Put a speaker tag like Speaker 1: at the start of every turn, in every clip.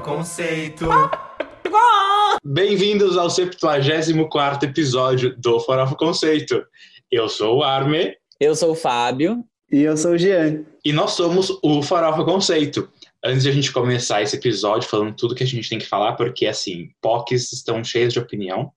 Speaker 1: Conceito.
Speaker 2: Bem-vindos ao 74 episódio do Farofa Conceito. Eu sou o Arme.
Speaker 3: Eu sou o Fábio.
Speaker 4: E eu sou o Jean.
Speaker 2: E nós somos o Farofa Conceito. Antes de a gente começar esse episódio falando tudo que a gente tem que falar, porque assim, POCs estão cheios de opinião.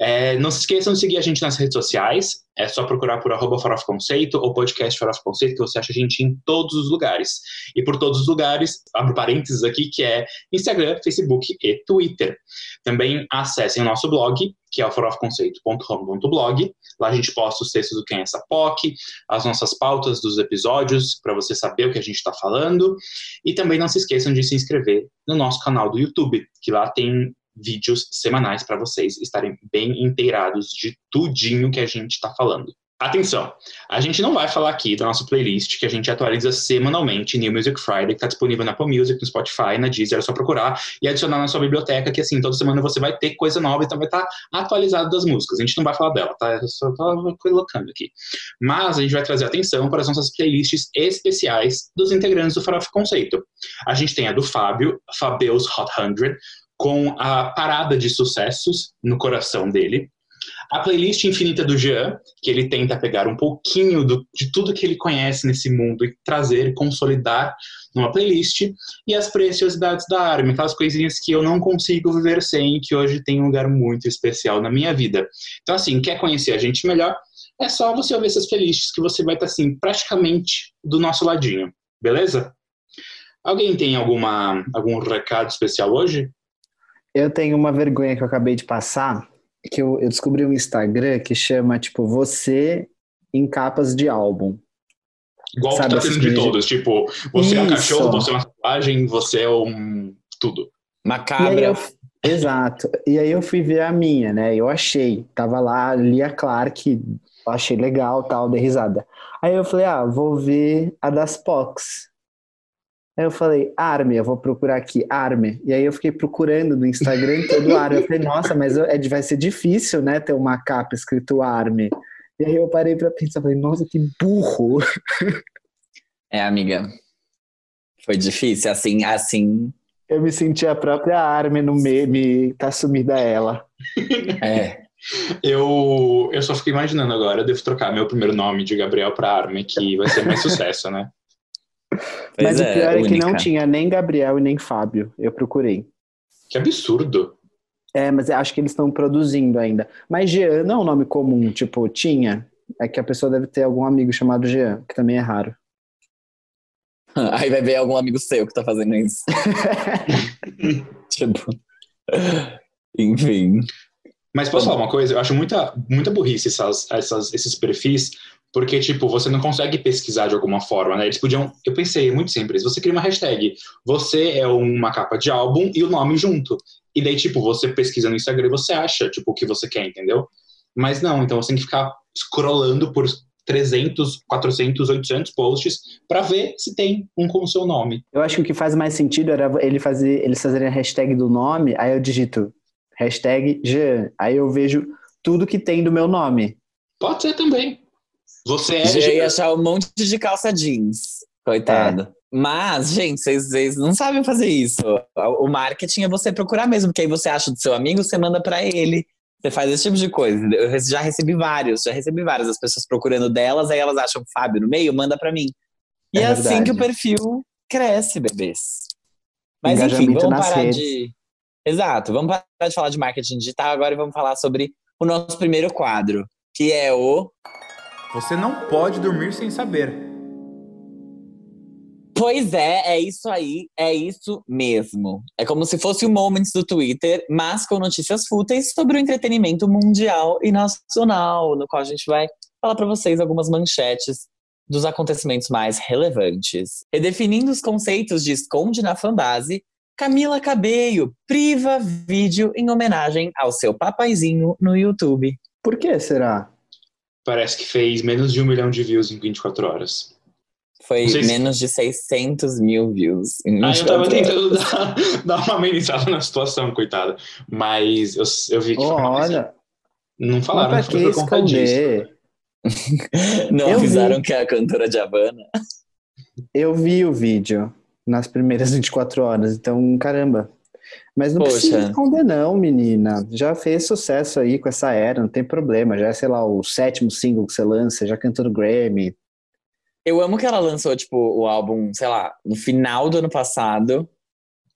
Speaker 2: É, não se esqueçam de seguir a gente nas redes sociais. É só procurar por arroba Conceito ou podcast Farofa Conceito, que você acha a gente em todos os lugares. E por todos os lugares, abro parênteses aqui, que é Instagram, Facebook e Twitter. Também acessem o nosso blog, que é o. Lá a gente posta os textos do Quem é essa POC, as nossas pautas dos episódios, para você saber o que a gente está falando. E também não se esqueçam de se inscrever no nosso canal do YouTube, que lá tem vídeos semanais para vocês estarem bem inteirados de tudinho que a gente está falando. Atenção, a gente não vai falar aqui da nossa playlist que a gente atualiza semanalmente, New Music Friday, que está disponível na Apple Music, no Spotify, na Deezer, é só procurar e adicionar na sua biblioteca, que assim, toda semana você vai ter coisa nova, então vai estar tá atualizado das músicas. A gente não vai falar dela, tá? Eu só tô colocando aqui. Mas a gente vai trazer atenção para as nossas playlists especiais dos integrantes do Farofa Conceito. A gente tem a do Fábio, Fabeus Hot 100, com a parada de sucessos no coração dele. A playlist infinita do Jean, que ele tenta pegar um pouquinho do, de tudo que ele conhece nesse mundo e trazer, consolidar numa playlist. E as preciosidades da Armin, aquelas coisinhas que eu não consigo viver sem, que hoje tem um lugar muito especial na minha vida. Então, assim, quer conhecer a gente melhor? É só você ouvir essas playlists que você vai estar, assim, praticamente do nosso ladinho. Beleza? Alguém tem alguma, algum recado especial hoje?
Speaker 4: Eu tenho uma vergonha que eu acabei de passar, que eu, eu descobri um Instagram que chama, tipo, você em capas de álbum.
Speaker 2: Igual Sabe, que tá tendo de todos, tipo, você Isso. é um cachorro, você é uma tatuagem, você é um tudo.
Speaker 3: Macabra.
Speaker 4: Eu, exato. E aí eu fui ver a minha, né? Eu achei. Tava lá, Lia Clark, achei legal, tal, dei risada. Aí eu falei, ah, vou ver a das Pox. Aí eu falei, Arme, eu vou procurar aqui, Arme. E aí eu fiquei procurando no Instagram todo Arme. Eu falei, nossa, mas é, vai ser difícil, né, ter uma capa escrito Arme. E aí eu parei pra pensar, falei, nossa, que burro.
Speaker 3: É, amiga. Foi difícil, assim, assim.
Speaker 4: Eu me senti a própria Arme no meme, tá sumida ela.
Speaker 3: É.
Speaker 2: Eu, eu só fiquei imaginando agora, eu devo trocar meu primeiro nome de Gabriel para Arme, que vai ser mais sucesso, né?
Speaker 4: Mas é, o pior é, que não tinha nem Gabriel e nem Fábio. Eu procurei.
Speaker 2: Que absurdo.
Speaker 4: É, mas acho que eles estão produzindo ainda. Mas Jean não é um nome comum, tipo, tinha. É que a pessoa deve ter algum amigo chamado Jean, que também é raro.
Speaker 3: Aí vai ver algum amigo seu que tá fazendo isso. tipo. Enfim.
Speaker 2: Mas posso falar uma coisa? Eu acho muita, muita burrice essas, essas, esses perfis, porque, tipo, você não consegue pesquisar de alguma forma, né? Eles podiam. Eu pensei, é muito simples. Você cria uma hashtag. Você é uma capa de álbum e o nome junto. E daí, tipo, você pesquisa no Instagram e você acha, tipo, o que você quer, entendeu? Mas não, então você tem que ficar scrollando por 300, 400, 800 posts para ver se tem um com o seu nome.
Speaker 4: Eu acho que o que faz mais sentido era ele fazer, eles fazerem a hashtag do nome, aí eu digito hashtag Jean, aí eu vejo tudo que tem do meu nome.
Speaker 2: Pode ser também. Você é.
Speaker 3: Já ia achar um monte de calça jeans. Coitado. É. Mas, gente, vocês, não sabem fazer isso. O marketing é você procurar mesmo, porque aí você acha do seu amigo, você manda para ele. Você faz esse tipo de coisa. Eu já recebi vários, já recebi várias. As pessoas procurando delas, aí elas acham Fábio no meio, manda para mim. E é, é assim que o perfil cresce, bebês. Mas enfim, vamos parar redes. de. Exato, vamos parar de falar de marketing digital agora e vamos falar sobre o nosso primeiro quadro, que é o
Speaker 1: você não pode dormir sem saber.
Speaker 3: Pois é, é isso aí, é isso mesmo. É como se fosse o Moments do Twitter, mas com notícias fúteis sobre o entretenimento mundial e nacional, no qual a gente vai falar para vocês algumas manchetes dos acontecimentos mais relevantes. Redefinindo os conceitos de esconde na fanbase, Camila Cabello priva vídeo em homenagem ao seu papaizinho no YouTube.
Speaker 4: Por que será?
Speaker 2: Parece que fez menos de um milhão de views em 24 horas.
Speaker 3: Foi menos de 600 mil views.
Speaker 2: Em ah, eu tava tentando dar, dar, uma amenizada na situação, coitada. Mas eu, eu vi que.
Speaker 4: Oh, olha.
Speaker 2: Não falaram
Speaker 4: que esconder?
Speaker 3: Não eu avisaram vi. que é a cantora de Havana.
Speaker 4: Eu vi o vídeo. nas primeiras 24 horas. Então, caramba. Mas não
Speaker 3: Poxa.
Speaker 4: precisa esconder, não, menina. Já fez sucesso aí com essa era, não tem problema. Já é, sei lá, o sétimo single que você lança, já cantou no Grammy.
Speaker 3: Eu amo que ela lançou, tipo, o álbum, sei lá, no final do ano passado.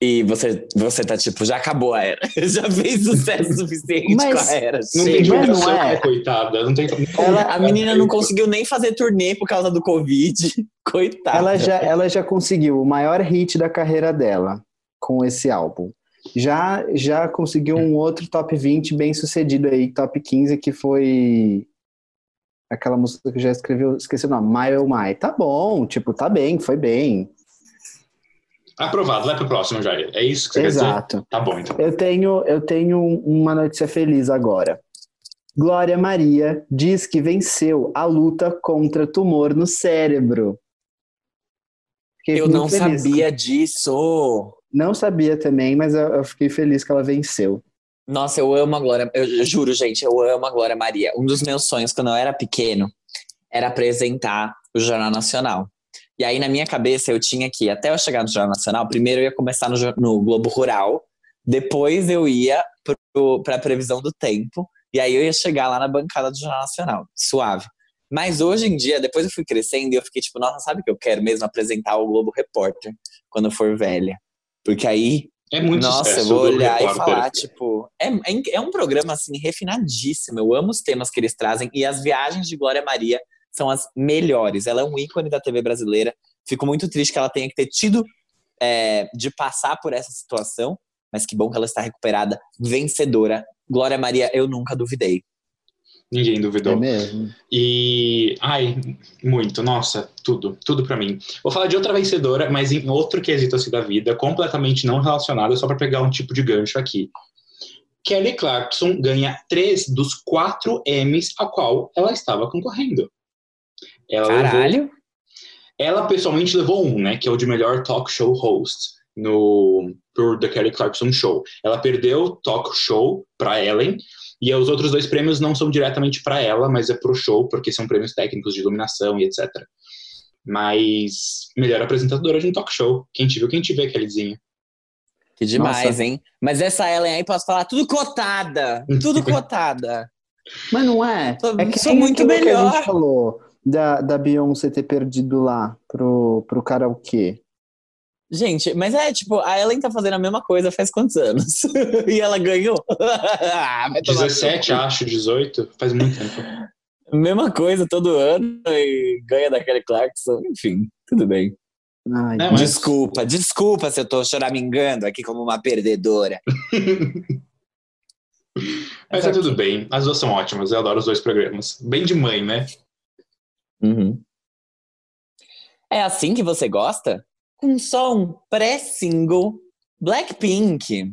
Speaker 3: E você, você tá, tipo, já acabou a era. já fez sucesso suficiente
Speaker 4: Mas
Speaker 3: com a era.
Speaker 2: Não
Speaker 3: Chega.
Speaker 2: tem
Speaker 4: Mas não é.
Speaker 2: né, coitada. Não tem.
Speaker 4: Ela-
Speaker 3: A menina não conseguiu nem fazer turnê por causa do Covid. Coitada.
Speaker 4: Ela já, ela já conseguiu o maior hit da carreira dela com esse álbum. Já, já conseguiu um outro top 20 bem sucedido aí, top 15, que foi aquela música que já escreveu, esqueci o nome, My Oh My. Tá bom, tipo, tá bem, foi bem.
Speaker 2: Aprovado, vai pro próximo, Jair. É isso que você quer
Speaker 4: Exato.
Speaker 2: dizer? Tá bom, então.
Speaker 4: Eu tenho, eu tenho uma notícia feliz agora. Glória Maria diz que venceu a luta contra tumor no cérebro. Fiquei
Speaker 3: Eu não
Speaker 4: feliz.
Speaker 3: sabia disso.
Speaker 4: Não sabia também, mas eu, eu fiquei feliz que ela venceu.
Speaker 3: Nossa, eu amo a Glória. Eu, eu juro, gente, eu amo a Glória Maria. Um dos meus sonhos quando eu era pequeno era apresentar o Jornal Nacional. E aí, na minha cabeça, eu tinha que, até eu chegar no Jornal Nacional, primeiro eu ia começar no, no Globo Rural, depois eu ia para a previsão do tempo, e aí eu ia chegar lá na bancada do Jornal Nacional. Suave. Mas hoje em dia, depois eu fui crescendo e eu fiquei tipo, nossa, sabe o que eu quero mesmo? Apresentar o Globo Repórter quando eu for velha. Porque aí
Speaker 2: É muito
Speaker 3: nossa, eu vou olhar e falar, tipo, é, é, é um programa assim refinadíssimo. Eu amo os temas que eles trazem e as viagens de Glória Maria são as melhores. Ela é um ícone da TV brasileira. Fico muito triste que ela tenha que ter tido é, de passar por essa situação, mas que bom que ela está recuperada, vencedora. Glória Maria, eu nunca duvidei.
Speaker 2: Ninguém duvidou.
Speaker 4: É mesmo.
Speaker 2: E. Ai, muito. Nossa, tudo. Tudo pra mim. Vou falar de outra vencedora, mas em outro quesito assim da vida, completamente não relacionado, só pra pegar um tipo de gancho aqui. Kelly Clarkson ganha três dos quatro Emmys a qual ela estava concorrendo. Ela levou-
Speaker 3: Caralho!
Speaker 2: ela pessoalmente levou um, né? Que é o de melhor talk show host no por The Kelly Clarkson Show. Ela perdeu o talk show pra Ellen. E os outros dois prêmios não são diretamente para ela, mas é pro show, porque são prêmios técnicos de iluminação e etc. Mas melhor apresentadora de um talk show. Quem te viu, quem te vê, Kellyzinha.
Speaker 3: Que demais,
Speaker 4: Nossa.
Speaker 3: hein? Mas essa Ellen aí, posso falar, tudo cotada! Tudo cotada!
Speaker 4: Mas não é.
Speaker 3: Sou-
Speaker 4: é que
Speaker 3: sou muito
Speaker 4: aquilo que a
Speaker 3: melhor.
Speaker 4: gente falou da, da Beyoncé ter perdido lá pro, pro karaokê.
Speaker 3: Gente, mas é tipo, a Ellen tá fazendo a mesma coisa faz quantos anos? e ela ganhou? Ah, vai tomar no
Speaker 2: 17,
Speaker 3: seu cu.
Speaker 2: acho, 18. Faz muito tempo.
Speaker 3: Mesma coisa todo ano e ganha da Kelly Clarkson. Enfim, tudo bem.
Speaker 4: Ai,
Speaker 2: Não, mas-
Speaker 3: Desculpa, desculpa se eu tô choramingando aqui como uma perdedora.
Speaker 2: Mas tá tudo bem. As duas são ótimas. Eu adoro os dois programas. Bem de mãe, né?
Speaker 3: Uhum. É assim que você gosta? Com só um pré-single, Blackpink,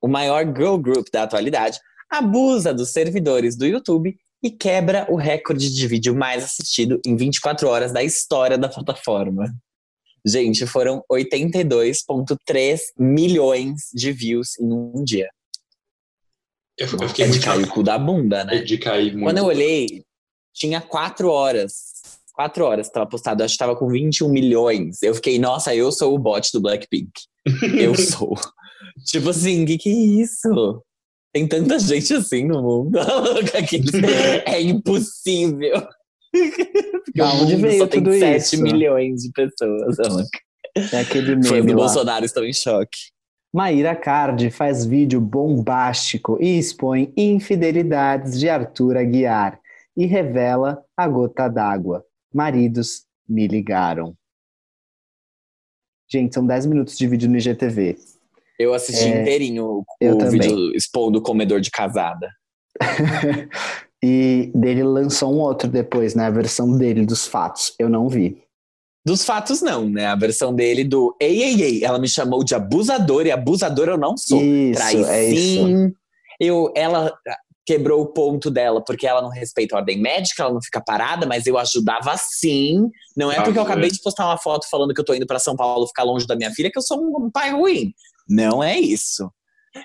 Speaker 3: o maior girl group da atualidade, abusa dos servidores do YouTube e quebra o recorde de vídeo mais assistido em 24 horas da história da plataforma. Gente, foram 82,3 milhões de views em um dia.
Speaker 2: Eu, eu fiquei
Speaker 3: É de cair o cu da bunda, né?
Speaker 2: É de cair muito.
Speaker 3: Quando eu olhei, tinha quatro horas. Quatro horas que tava postado. Acho que tava com 21 milhões. Eu fiquei, nossa, eu sou o bot do Blackpink. Eu sou. tipo assim, que que é isso? Tem tanta gente assim no mundo. É impossível. Porque o mundo
Speaker 4: veio
Speaker 3: só tem
Speaker 4: tudo
Speaker 3: 7
Speaker 4: isso?
Speaker 3: milhões de pessoas.
Speaker 4: É aquele
Speaker 3: Fãs
Speaker 4: meme
Speaker 3: do
Speaker 4: lá.
Speaker 3: Bolsonaro estão em choque.
Speaker 4: Maíra Cardi faz vídeo bombástico e expõe infidelidades de Arthur Aguiar e revela a gota d'água. Maridos me ligaram. Gente, são 10 minutos de vídeo no IGTV.
Speaker 3: Eu assisti
Speaker 4: É,
Speaker 3: inteirinho o,
Speaker 4: também.
Speaker 3: vídeo expondo o comedor de casada.
Speaker 4: E dele lançou um outro depois, né? A versão dele dos fatos. Eu não vi.
Speaker 3: Dos fatos, não, né? A versão dele do Ei, ei, ei, ela me chamou de abusador e abusador eu não sou.
Speaker 4: Isso,
Speaker 3: Trai
Speaker 4: é isso.
Speaker 3: sim. Eu, ela quebrou o ponto dela porque ela não respeita a ordem médica, ela não fica parada, mas eu ajudava sim. Não é
Speaker 2: Ah,
Speaker 3: porque eu
Speaker 2: é.
Speaker 3: acabei de postar uma foto falando que eu tô indo pra São Paulo ficar longe da minha filha que eu sou um pai ruim. Não é isso.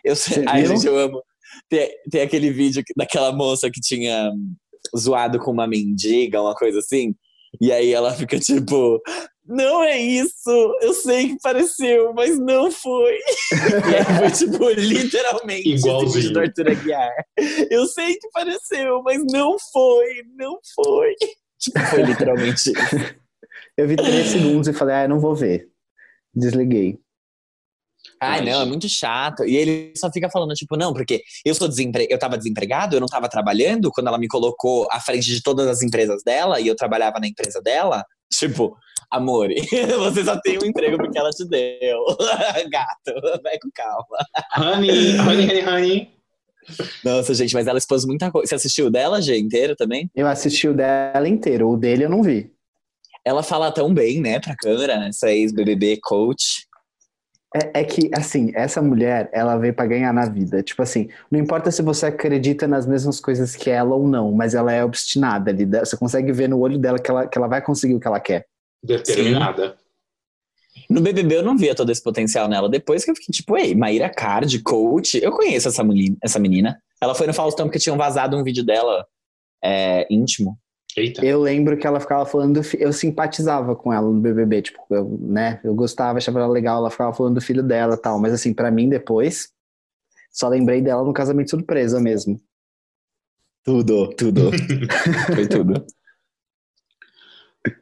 Speaker 3: Eu ai, gente, eu amo. Tem, tem aquele vídeo que- daquela moça que tinha zoado com uma mendiga, uma coisa assim. E aí ela fica tipo, não é isso. Eu sei que pareceu, mas não foi. e aí foi, tipo, literalmente
Speaker 2: Igualzinho.
Speaker 3: do Arthur Aguiar. Eu sei que pareceu, mas não foi, não foi. Tipo, foi literalmente isso.
Speaker 4: Eu vi três segundos e falei, ah, eu não vou ver. Desliguei.
Speaker 3: Ai, não, é muito chato. E ele só fica falando, tipo, não, porque eu sou desempre... eu tava desempregado, eu não tava trabalhando quando ela me colocou à frente de todas as empresas dela e eu trabalhava na empresa dela. Tipo, amor, você só tem um emprego porque ela te deu. Gato, vai com calma.
Speaker 2: Honey, honey, honey, honey.
Speaker 3: Nossa, gente, mas ela expôs muita coisa. Você assistiu o dela, G, inteiro também?
Speaker 4: Eu assisti o dela inteiro, o dele eu não vi.
Speaker 3: Ela fala tão bem, né, pra câmera, essa ex-BBB coach.
Speaker 4: É, é que, assim, essa mulher, ela veio pra ganhar na vida. Tipo assim, não importa se você acredita nas mesmas coisas que ela ou não, mas ela é obstinada ali. Você consegue ver no olho dela que ela, que ela vai conseguir o que ela quer.
Speaker 2: Determinada.
Speaker 3: No BBB eu não via todo esse potencial nela. Depois que eu fiquei tipo, ei, Maíra Card, coach. Eu conheço essa menina. Essa menina. Ela foi no Faustão porque tinham vazado um vídeo dela é, íntimo.
Speaker 2: Eita.
Speaker 4: Eu lembro que ela ficava falando, do fi- eu simpatizava com ela no BBB, tipo, eu, né, eu gostava, achava ela legal, ela ficava falando do filho dela e tal, mas assim, pra mim depois, só lembrei dela no casamento surpresa mesmo.
Speaker 3: Tudo, tudo. foi tudo.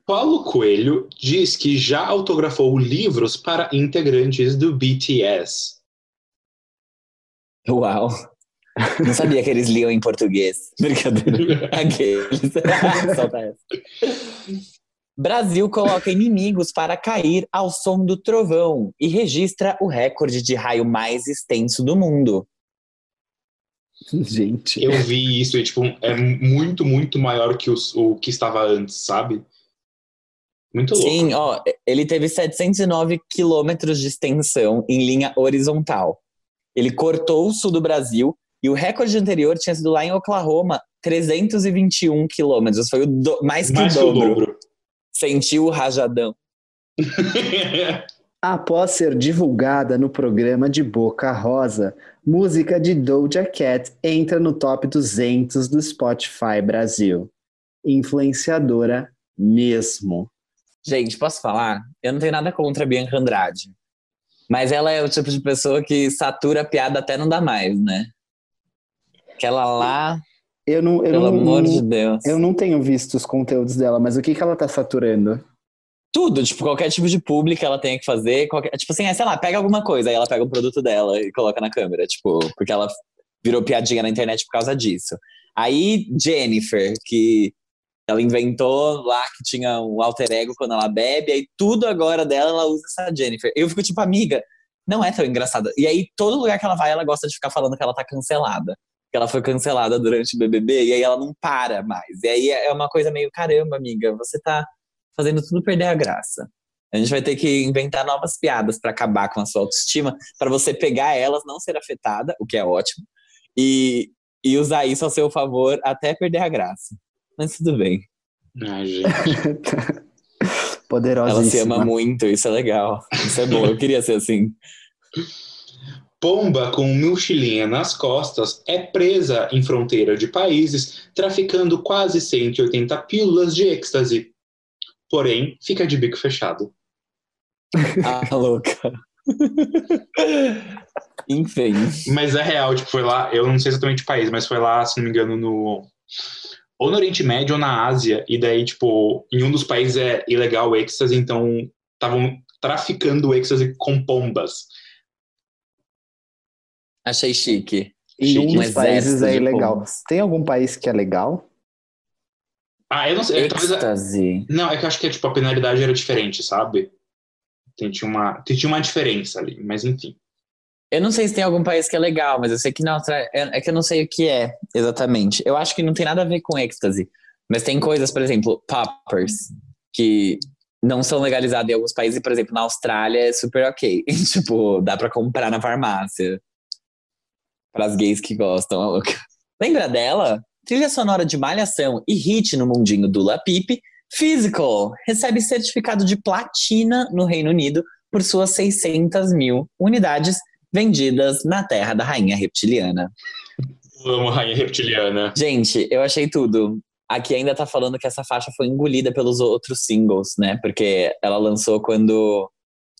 Speaker 2: Paulo Coelho diz que já autografou livros para integrantes do BTS.
Speaker 3: Uau. Não sabia que eles liam em português. Brincadeira. Aqueles. Solta essa. Brasil coloca inimigos para cair ao som do trovão e registra o recorde de raio mais extenso do mundo.
Speaker 4: Gente,
Speaker 2: Eu vi isso e, tipo, é muito, muito maior que os- o que estava antes, sabe? Muito louco.
Speaker 3: Sim, ó, ele teve 709 quilômetros de extensão em linha horizontal. Ele cortou o sul do Brasil e o recorde anterior tinha sido lá em Oklahoma, 321 quilômetros. Foi o do- mais que
Speaker 2: Mais
Speaker 3: o
Speaker 2: que o
Speaker 3: dobro.
Speaker 2: dobro.
Speaker 3: Sentiu o rajadão.
Speaker 4: após ser divulgada no programa de Boca Rosa, música de Doja Cat entra no top 200 do Spotify Brasil. Influenciadora mesmo.
Speaker 3: Gente, posso falar? Eu não tenho nada contra a Bianca Andrade. Mas ela é o tipo de pessoa que satura a piada até não dá mais, né? Aquela lá,
Speaker 4: Eu não, eu
Speaker 3: pelo
Speaker 4: não,
Speaker 3: amor de Deus.
Speaker 4: eu não tenho visto os conteúdos dela, mas o que, que ela tá saturando?
Speaker 3: Tudo, tipo, qualquer tipo de público ela tem que fazer. Qualquer, tipo assim, é, sei lá, pega alguma coisa, aí ela pega o produto dela e coloca na câmera, tipo, porque ela virou piadinha na internet por causa disso. Aí, Jennifer, que ela inventou lá que tinha um alter ego quando ela bebe, aí tudo agora dela ela usa essa Jennifer. Eu fico tipo, amiga, não é tão engraçada. E aí, todo lugar que ela vai, ela gosta de ficar falando que ela tá cancelada. Que ela foi cancelada durante o BBB, e aí ela não para mais. E aí é uma coisa meio, caramba, amiga, você tá fazendo tudo perder a graça. A gente vai ter que inventar novas piadas para acabar com a sua autoestima, para você pegar elas, não ser afetada, o que é ótimo, e, e usar isso a seu favor até perder a graça. Mas tudo bem.
Speaker 2: Ai, gente.
Speaker 4: Poderosíssima.
Speaker 3: Ela se ama muito, isso é legal. Isso é bom, eu queria ser assim.
Speaker 2: Pomba com mochilinha nas costas é presa em fronteira de países, traficando quase 180 pílulas de êxtase. Porém, fica de bico fechado.
Speaker 3: Ah, louca. Enfim.
Speaker 2: Mas é real, tipo, foi lá, eu não sei exatamente o país, mas foi lá, se não me engano, no. Ou no Oriente Médio ou na Ásia. E daí, tipo, em um dos países é ilegal o êxtase, então estavam traficando êxtase com pombas.
Speaker 3: Achei chique.
Speaker 4: Em um dos países é ilegal.
Speaker 3: pombas.
Speaker 4: Tem algum país que é legal?
Speaker 2: Ah, eu não sei. Talvez,
Speaker 3: Êxtase.
Speaker 2: não, é que eu acho que tipo, a penalidade era diferente, sabe? Tem, tinha, uma, tinha uma diferença ali, mas enfim.
Speaker 3: Eu não sei se tem algum país que é legal, mas eu sei que na Austrália. É é que eu não sei o que é exatamente. Eu acho que não tem nada a ver com êxtase. Mas tem coisas, por exemplo, poppers, que não são legalizados em alguns países. Por exemplo, na Austrália é super ok. tipo, dá pra comprar na farmácia. Para as gays que gostam, louca. Lembra dela? Trilha sonora de Malhação e hit no mundinho do La Pipe. Physical recebe certificado de platina no Reino Unido por suas 600 mil unidades vendidas na terra da rainha reptiliana.
Speaker 2: Eu amo Rainha Reptiliana.
Speaker 3: Gente, eu achei tudo. aqui ainda tá falando que essa faixa foi engolida pelos outros singles, né? Porque ela lançou quando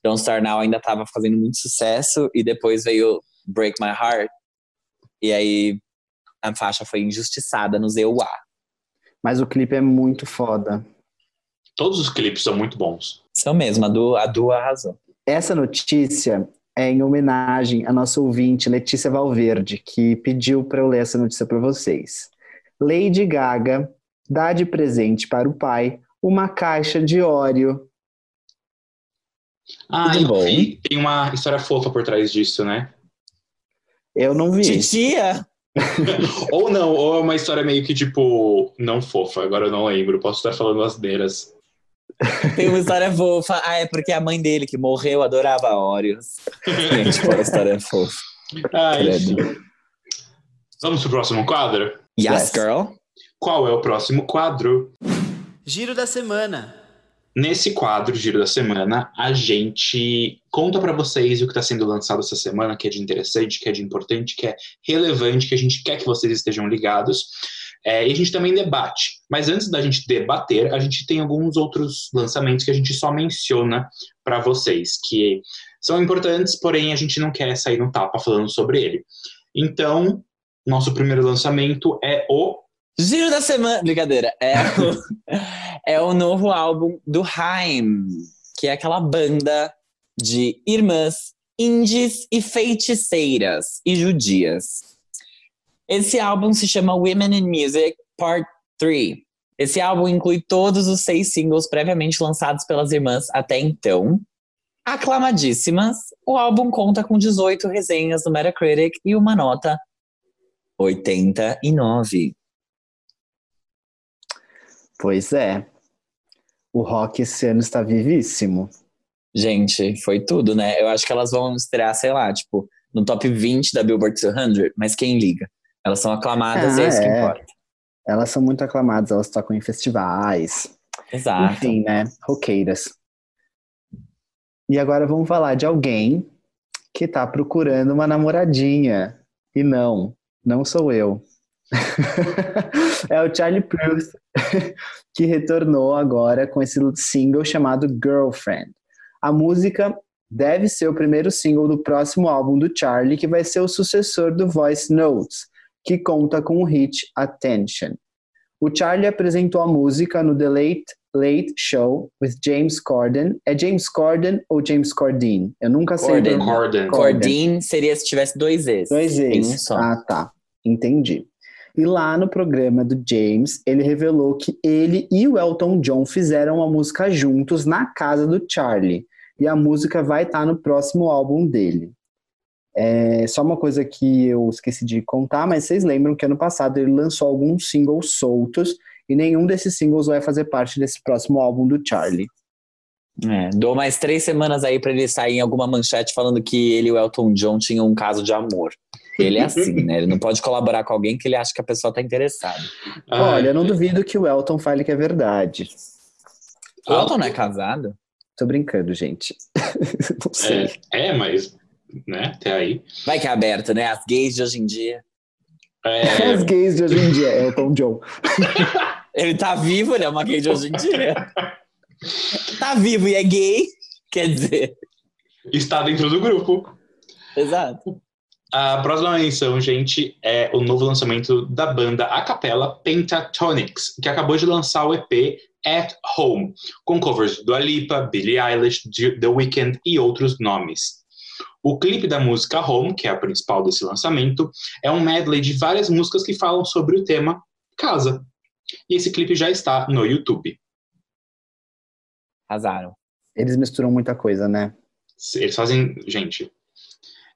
Speaker 3: Don't Start Now ainda tava fazendo muito sucesso e depois veio Break My Heart. E aí a faixa foi injustiçada no ZUA.
Speaker 4: Mas o clipe é muito foda.
Speaker 2: Todos os clipes são muito bons.
Speaker 3: São mesmo, a Du, a du arrasou.
Speaker 4: Essa notícia é em homenagem à nossa ouvinte Letícia Valverde, que pediu para eu ler essa notícia para vocês. Lady Gaga dá de presente para o pai uma caixa de óleo.
Speaker 2: Ah,
Speaker 3: Tudo
Speaker 2: eu
Speaker 3: bom.
Speaker 2: vi. Tem uma história fofa por trás disso, né?
Speaker 4: Eu não vi.
Speaker 3: Titia!
Speaker 2: ou não, ou é uma história meio que tipo, não fofa, agora eu não lembro. Posso estar falando asneiras.
Speaker 3: Tem uma história fofa. Ah, é porque a mãe dele, que morreu, adorava Oreos. Gente, qual a história fofa.
Speaker 2: Ah,
Speaker 3: Credo.
Speaker 2: enfim. Vamos pro próximo quadro?
Speaker 3: Yes,
Speaker 4: Yes.
Speaker 3: girl.
Speaker 2: Qual é o próximo quadro?
Speaker 1: Giro da semana.
Speaker 2: Nesse quadro, Giro da Semana, a gente conta pra vocês o que está sendo lançado essa semana, que é de interessante, que é de importante, que é relevante, que a gente quer que vocês estejam ligados. É, e a gente também debate. Mas antes da gente debater, a gente tem alguns outros lançamentos que a gente só menciona para vocês, que são importantes, porém a gente não quer sair no tapa falando sobre ele. Então, nosso primeiro lançamento é o
Speaker 3: Giro da semana. Brincadeira. É o, é o novo álbum do Haim, que é aquela banda de irmãs indies e feiticeiras e judias. Esse álbum se chama Women in Music Part 3. Esse álbum inclui todos os seis singles previamente lançados pelas irmãs até então. Aclamadíssimas, o álbum conta com 18 resenhas no Metacritic e uma nota 89.
Speaker 4: Pois é. O rock esse ano está vivíssimo.
Speaker 3: Gente, foi tudo, né? Eu acho que elas vão estrear, sei lá, tipo, no top 20 da Billboard 200, mas quem liga? Elas são aclamadas e é
Speaker 4: Ah,
Speaker 3: isso que
Speaker 4: é.
Speaker 3: importa.
Speaker 4: Elas são muito aclamadas, elas tocam em festivais.
Speaker 3: Exato.
Speaker 4: Enfim, né? Roqueiras. E agora vamos falar de alguém que tá procurando uma namoradinha. E não, não sou eu. é o Charlie Puth que retornou agora com esse single chamado Girlfriend. A música deve ser o primeiro single do próximo álbum do Charlie, que vai ser o sucessor do Voice Notes, que conta com o hit Attention. O Charlie apresentou a música no The Late Late Show with James Corden. É James Corden ou James Corden? Eu nunca sei.
Speaker 3: Corden.
Speaker 2: Corden.
Speaker 3: Cordin seria se tivesse dois Es.
Speaker 4: Dois
Speaker 3: Tem um.
Speaker 4: Ah, tá. Entendi. E lá no programa do James, ele revelou que ele e o Elton John fizeram uma música juntos na casa do Charlie. E a música vai estar no próximo álbum dele. É só uma coisa que eu esqueci de contar, mas vocês lembram que ano passado ele lançou alguns singles soltos e nenhum desses singles vai fazer parte desse próximo álbum do Charlie.
Speaker 3: É, dou mais três semanas aí pra ele sair em alguma manchete falando que ele e o Elton John tinham um caso de amor. Ele é assim, né? Ele não pode colaborar com alguém que ele acha que a pessoa tá interessada.
Speaker 2: Ai,
Speaker 4: Olha, eu não duvido que o Elton fale que é verdade.
Speaker 3: O Elton não é casado?
Speaker 4: Tô brincando, gente. não sei.
Speaker 2: É, é, mas, né, até aí.
Speaker 3: Vai que é aberto, né? As gays de hoje em dia.
Speaker 2: É,
Speaker 4: Os gays de hoje em dia, Elton John.
Speaker 3: Ele tá vivo, ele é uma gay de hoje em dia. tá vivo e é gay, quer dizer.
Speaker 2: está dentro do grupo.
Speaker 3: Exato.
Speaker 2: A próxima menção, gente, é o novo lançamento da banda a capela Pentatonics, que acabou de lançar o EP At Home, com covers do Alipa, Billie Eilish, The Weeknd e outros nomes. O clipe da música Home, que é a principal desse lançamento, é um medley de várias músicas que falam sobre o tema casa. E esse clipe já está no YouTube.
Speaker 3: Arrasaram.
Speaker 4: Eles misturam muita coisa, né?
Speaker 2: Eles fazem. Gente.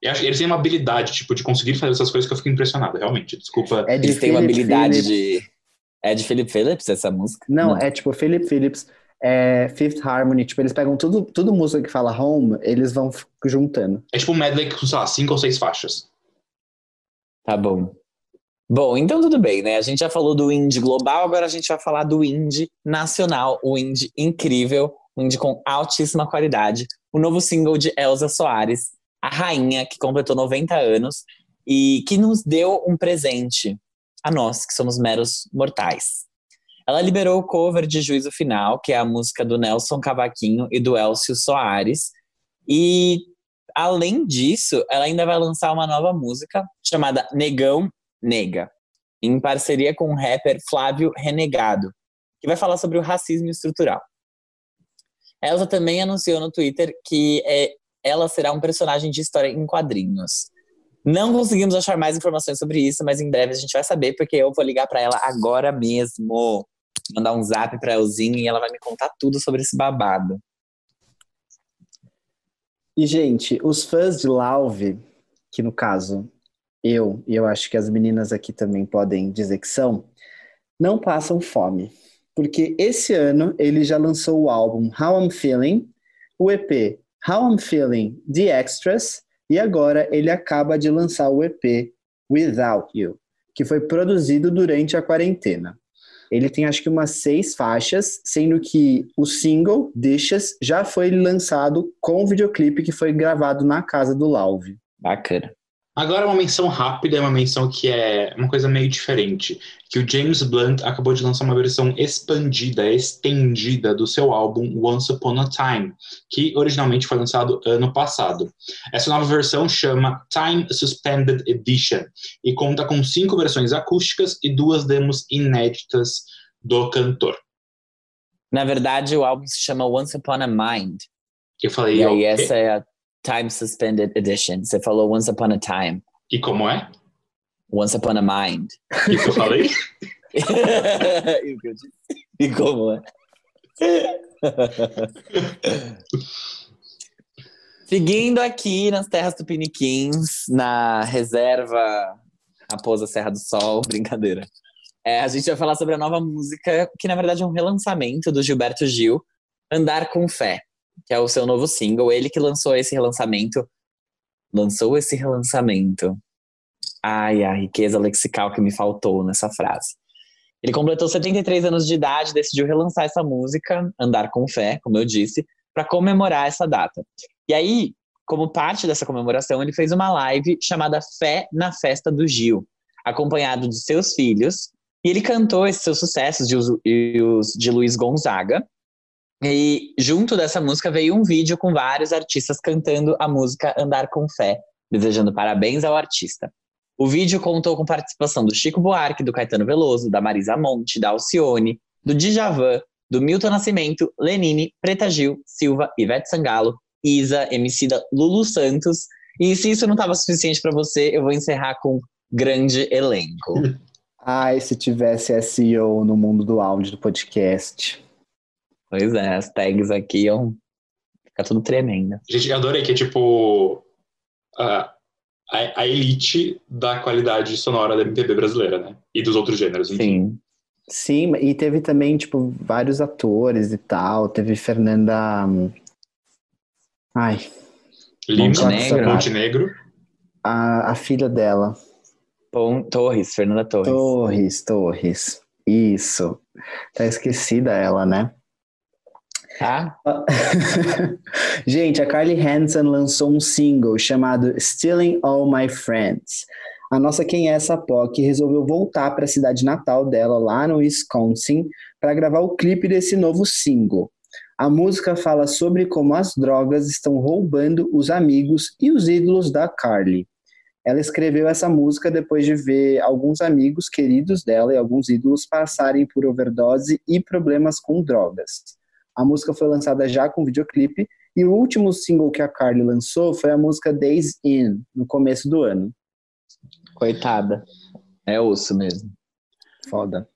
Speaker 2: Eu acho que eles têm uma habilidade, tipo, de conseguir fazer essas coisas que eu fico impressionado, realmente. Desculpa.
Speaker 4: É de
Speaker 3: Eles têm uma habilidade
Speaker 4: Phillips.
Speaker 3: de. É de Philip Phillips essa música?
Speaker 4: Não, é tipo Philip Phillips, é Fifth Harmony. Tipo, eles pegam tudo, tudo música que fala home, eles vão juntando.
Speaker 2: É tipo um medley com, sei lá, cinco ou seis faixas.
Speaker 3: Tá bom. Bom, então tudo bem, né? A gente já falou do indie global, agora a gente vai falar do indie nacional, o indie incrível, um indie com altíssima qualidade. O novo single de Elza Soares, a rainha que completou 90 anos e que nos deu um presente a nós, que somos meros mortais. Ela liberou o cover de Juízo Final, que é a música do Nelson Cavaquinho e do Elcio Soares. E, além disso, ela ainda vai lançar uma nova música chamada Negão Nega, em parceria com o rapper Flávio Renegado, que vai falar sobre o racismo estrutural. Elsa também anunciou no Twitter que é, ela será um personagem de história em quadrinhos. Não conseguimos achar mais informações sobre isso, mas em breve a gente vai saber, porque eu vou ligar para ela agora mesmo. Mandar um zap pra Elzinha e ela vai me contar tudo sobre esse babado.
Speaker 4: E, gente, os fãs de Lauve, que no caso eu, e eu acho que as meninas aqui também podem dizer que são, não passam fome. Porque esse ano ele já lançou o álbum How I'm Feeling, o EP How I'm Feeling The Extras, e agora ele acaba de lançar o EP Without You, que foi produzido durante a quarentena. Ele tem acho que umas seis faixas, sendo que o single Dishes já foi lançado com o videoclipe que foi gravado na casa do Lauve.
Speaker 3: Bacana.
Speaker 2: Agora uma menção rápida, uma menção que é uma coisa meio diferente, que o James Blunt acabou de lançar uma versão expandida, estendida do seu álbum Once Upon a Time, que originalmente foi lançado ano passado. Essa nova versão chama Time Suspended Edition e conta com cinco versões acústicas e duas demos inéditas do cantor.
Speaker 3: Na verdade, o álbum se chama Once Upon a Mind.
Speaker 2: Eu falei,
Speaker 3: E aí,
Speaker 2: "Ok?"
Speaker 3: essa é a Time Suspended Edition. Você falou Once Upon a Time.
Speaker 2: E como é?
Speaker 3: Once Upon a Mind.
Speaker 2: Que eu falei?
Speaker 3: e o que eu disse? E como é? Seguindo aqui nas terras tupiniquins, na reserva Raposa Serra do Sol, brincadeira. É, a gente vai falar sobre a nova música, que na verdade é um relançamento do Gilberto Gil, Andar com Fé, que é o seu novo single. Ele que lançou esse relançamento. Lançou esse relançamento. Ai, a riqueza lexical que me faltou nessa frase. Ele completou 73 anos de idade, decidiu relançar essa música, Andar com Fé, como eu disse, para comemorar essa data. E aí, como parte dessa comemoração, ele fez uma live chamada Fé na Festa do Gil, acompanhado de seus filhos, e ele cantou esses seus sucessos de, de Luiz Gonzaga. E junto dessa música veio um vídeo com vários artistas cantando a música Andar com Fé, desejando parabéns ao artista. O vídeo contou com participação do Chico Buarque, do Caetano Veloso, da Marisa Monte, da Alcione, do Djavan, do Milton Nascimento, Lenine, Preta Gil, Silva, Ivete Sangalo, Isa, Emicida, Lulu Santos. E se isso não estava suficiente para você, eu vou encerrar com grande elenco.
Speaker 4: Ai, se tivesse SEO no mundo do áudio do podcast.
Speaker 3: Pois é, as tags aqui iam ficar tudo tremendo.
Speaker 2: Gente, eu adorei que é tipo a, a, a elite da qualidade sonora da MPB brasileira, né? E dos outros gêneros, enfim.
Speaker 3: Sim.
Speaker 4: Sim, e teve também, tipo, vários atores e tal. Teve Fernanda. hum, Ai,
Speaker 2: Lima,
Speaker 3: Montenegro.
Speaker 2: Montenegro.
Speaker 4: a, a filha dela.
Speaker 3: Pon- Torres, Fernanda Torres.
Speaker 4: Torres, Torres. Isso. Tá esquecida ela, né?
Speaker 3: Tá?
Speaker 4: Gente, a Carly Hansen lançou um single chamado Stealing All My Friends. A nossa Quem é essa POC resolveu voltar para a cidade natal dela, lá no Wisconsin, para gravar o clipe desse novo single. A música fala sobre como as drogas estão roubando os amigos e os ídolos da Carly. Ela escreveu essa música depois de ver alguns amigos queridos dela e alguns ídolos passarem por overdose e problemas com drogas. A música foi lançada já com videoclipe e o último single que a Carly lançou foi a música Days In, no começo do ano.
Speaker 3: Coitada. É osso mesmo.
Speaker 4: Foda.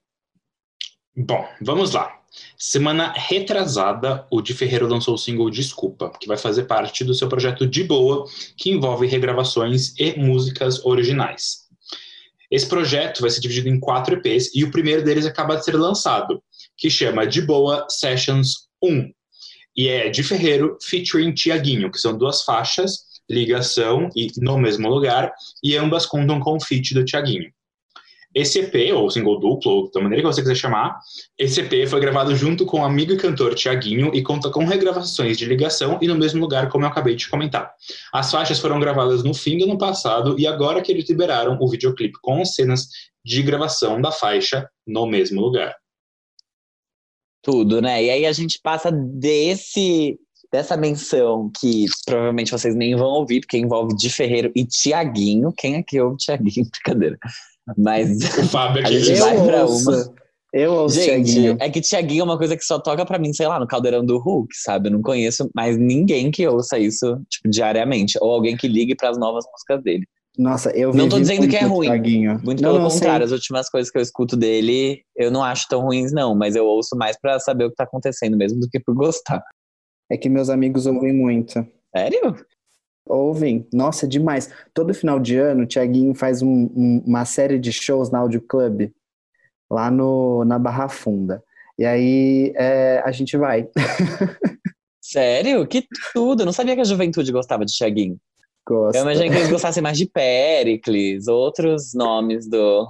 Speaker 2: Bom, vamos lá. Semana retrasada, o Di Ferreiro lançou o single Desculpa, que vai fazer parte do seu projeto De Boa, que envolve regravações e músicas originais. Esse projeto vai ser dividido em quatro EPs e o primeiro deles acaba de ser lançado, que chama De Boa Sessions 1. E é Di Ferreiro featuring Tiaguinho, que são duas faixas, Ligação e No Mesmo Lugar, e ambas contam com o feat do Tiaguinho. Esse EP, ou single duplo, ou da maneira que você quiser chamar, esse EP foi gravado junto com o amigo e cantor Tiaguinho e conta com regravações de ligação e no mesmo lugar, como eu acabei de comentar. As faixas foram gravadas no fim do ano passado e agora que eles liberaram o videoclipe com cenas de gravação da faixa no mesmo lugar.
Speaker 3: Tudo, né? E aí a gente passa desse dessa menção que provavelmente vocês nem vão ouvir, porque envolve Di Ferreiro e Tiaguinho. Quem é que ouve Tiaguinho? Brincadeira. Mas
Speaker 2: O Fábio
Speaker 3: a
Speaker 2: aqui.
Speaker 3: gente
Speaker 4: Eu
Speaker 3: vai pra
Speaker 4: ouço.
Speaker 3: uma.
Speaker 4: Eu ouço
Speaker 3: Gente,
Speaker 4: Thiaguinho.
Speaker 3: é que Tiaguinho é uma coisa que só toca pra mim, sei lá, no caldeirão do Hulk, sabe? Eu não conheço mais ninguém que ouça isso, tipo, diariamente. Ou alguém que ligue pras novas músicas dele.
Speaker 4: Nossa, eu
Speaker 3: Não tô dizendo que é ruim.
Speaker 4: Thiaguinho.
Speaker 3: Muito
Speaker 4: não,
Speaker 3: pelo
Speaker 4: não, sei.
Speaker 3: contrário, as últimas coisas que eu escuto dele, eu não acho tão ruins, não. Mas eu ouço mais pra saber o que tá acontecendo mesmo do que por gostar.
Speaker 4: É que meus amigos ouvem muito.
Speaker 3: Sério?
Speaker 4: Ouvem. Nossa, demais. Todo final de ano, o Thiaguinho faz um- um- uma série de shows na Audio Club, lá no, na Barra Funda. E aí é, a gente vai.
Speaker 3: Sério? Que tudo! Eu não sabia que a juventude gostava de Tiaguinho.
Speaker 4: Gosta.
Speaker 3: Eu imaginei que eles gostassem mais de Pericles, outros nomes do,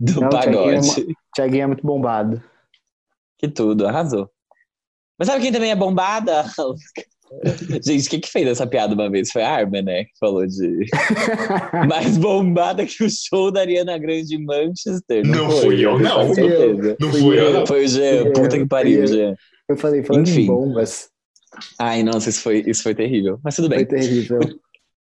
Speaker 3: do
Speaker 4: Não, é
Speaker 3: pagode.
Speaker 4: Thiaguinho é muito bombado.
Speaker 3: Que tudo, arrasou. Mas sabe quem também é bombada? Gente, quem que fez essa piada uma vez? Foi a Arma, né? Que falou de mais bombada que o show da Ariana Grande em Manchester.
Speaker 2: Não
Speaker 3: foi?
Speaker 2: fui eu, não. Não fui eu, não.
Speaker 3: Foi o Jean, puta que pariu. Jean.
Speaker 4: Eu falei, falando
Speaker 3: Enfim.
Speaker 4: bombas,
Speaker 3: Ai, nossa, isso foi, isso foi terrível. Mas tudo bem.
Speaker 4: foi terrível.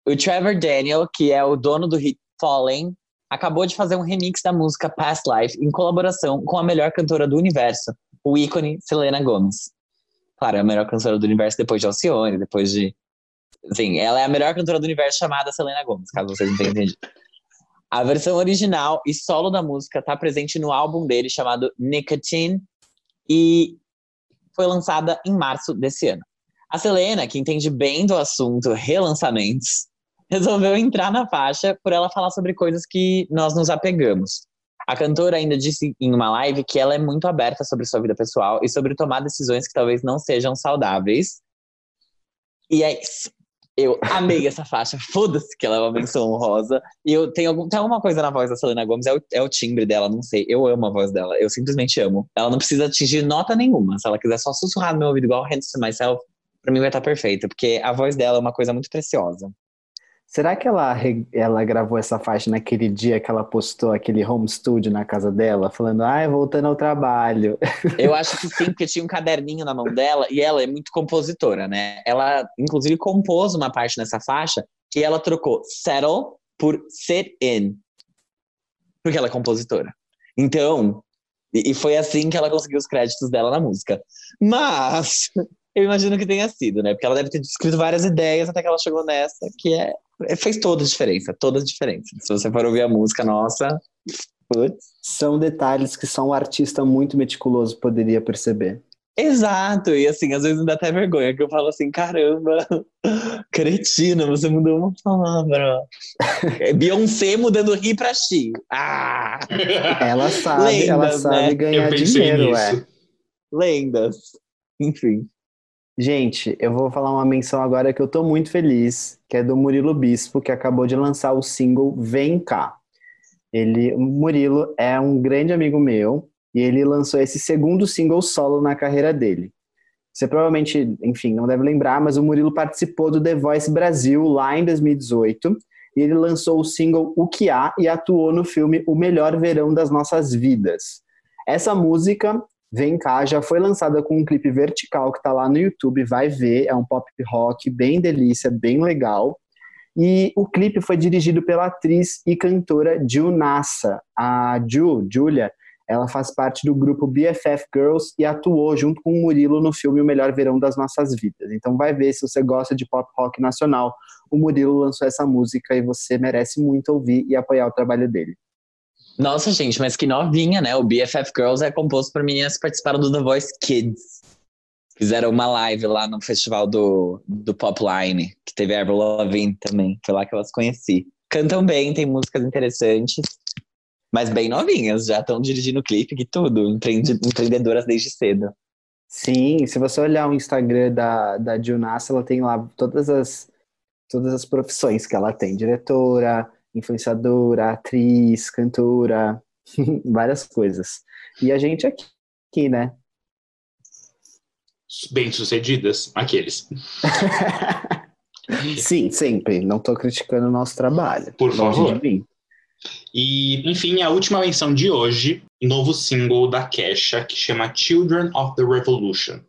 Speaker 3: O Trevor Daniel, que é o dono do hit Fallen, acabou de fazer um remix da música Past Life em colaboração com a melhor cantora do universo, o ícone Selena Gomez. Claro, é a melhor cantora do universo depois de Alcione, depois de. Enfim, ela é a melhor cantora do universo chamada Selena Gomez, caso vocês não tenham entendido. A versão original e solo da música está presente no álbum dele chamado Nicotine e foi lançada em março desse ano. A Selena, que entende bem do assunto relançamentos, resolveu entrar na faixa por ela falar sobre coisas que nós nos apegamos. A cantora ainda disse em uma live que ela é muito aberta sobre sua vida pessoal e sobre tomar decisões que talvez não sejam saudáveis. E é isso. Eu amei essa faixa. Foda-se que ela é uma menção honrosa. E eu tenho algum, tem alguma coisa na voz da Selena Gomes, é o, é o timbre dela, não sei. Eu amo a voz dela. Eu simplesmente amo. Ela não precisa atingir nota nenhuma. Se ela quiser só sussurrar no meu ouvido igual Hands to Myself, pra mim vai estar perfeito. Porque a voz dela é uma coisa muito preciosa.
Speaker 4: Será que ela, ela gravou essa faixa naquele dia que ela postou aquele home studio na casa dela, falando, ai, voltando ao trabalho?
Speaker 3: Eu acho que sim, porque tinha um caderninho na mão dela e ela é muito compositora, né? Ela, inclusive, compôs uma parte nessa faixa que ela trocou settle por sit in. Porque ela é compositora. Então, e foi assim que ela conseguiu os créditos dela na música. Mas, eu imagino que tenha sido, né? Porque ela deve ter escrito várias ideias até que ela chegou nessa, que é, fez toda a diferença, toda a diferença. Se você for ouvir a música, nossa, putz.
Speaker 4: São detalhes que só um artista muito meticuloso poderia perceber.
Speaker 3: Exato, e assim, às vezes me dá até vergonha, que eu falo assim, caramba, cretina, você mudou uma palavra. É Beyoncé mudando ri pra chi. Ah,
Speaker 4: Ela sabe, ela
Speaker 3: Lendas,
Speaker 4: sabe
Speaker 3: né?
Speaker 4: Ganhar dinheiro,
Speaker 2: nisso.
Speaker 4: é.
Speaker 3: lendas. Enfim.
Speaker 4: Gente, eu vou falar uma menção agora que eu tô muito feliz, que é do Murilo Bispo, que acabou de lançar o single Vem Cá. Ele, o Murilo é um grande amigo meu e ele lançou esse segundo single solo na carreira dele. Você provavelmente, enfim, não deve lembrar, mas o Murilo participou do The Voice Brasil lá em 2018 e ele lançou o single O Que Há e atuou no filme O Melhor Verão das Nossas Vidas. Essa música Vem cá, já foi lançada com um clipe vertical que tá lá no YouTube, vai ver, é um pop rock bem delícia, bem legal. E o clipe foi dirigido pela atriz e cantora Ju Nassa. A Ju, Julia, ela faz parte do grupo BFF Girls e atuou junto com o Murilo no filme O Melhor Verão das Nossas Vidas. Então vai ver se você gosta de pop rock nacional. O Murilo lançou essa música e você merece muito ouvir e apoiar o trabalho dele.
Speaker 3: Nossa, gente, mas que novinha, né? O BFF Girls é composto por meninas que participaram do The Voice Kids. Fizeram uma live lá no festival do, do Popline, que teve a Avril Lavigne também. Foi lá que eu as conheci. Cantam bem, tem músicas interessantes, mas bem novinhas, já estão dirigindo clipe, que tudo. Empreende, empreendedoras desde cedo.
Speaker 4: Sim, se você olhar o Instagram da, da Junassa, ela tem lá todas as, todas as profissões que ela tem: diretora, influenciadora, atriz, cantora, várias coisas. E a gente aqui, aqui né?
Speaker 2: Bem-sucedidas, aqueles.
Speaker 4: Sim, sempre. Não tô criticando o nosso trabalho.
Speaker 2: Por favor.
Speaker 4: de mim.
Speaker 2: E, enfim, a última menção de hoje, novo single da Kesha, que chama Children of the Revolution.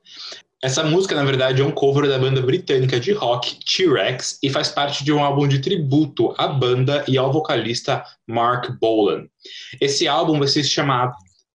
Speaker 2: Essa música, na verdade, é um cover da banda britânica de rock T-Rex e faz parte de um álbum de tributo à banda e ao vocalista Mark Bolan. Esse álbum vai se chamar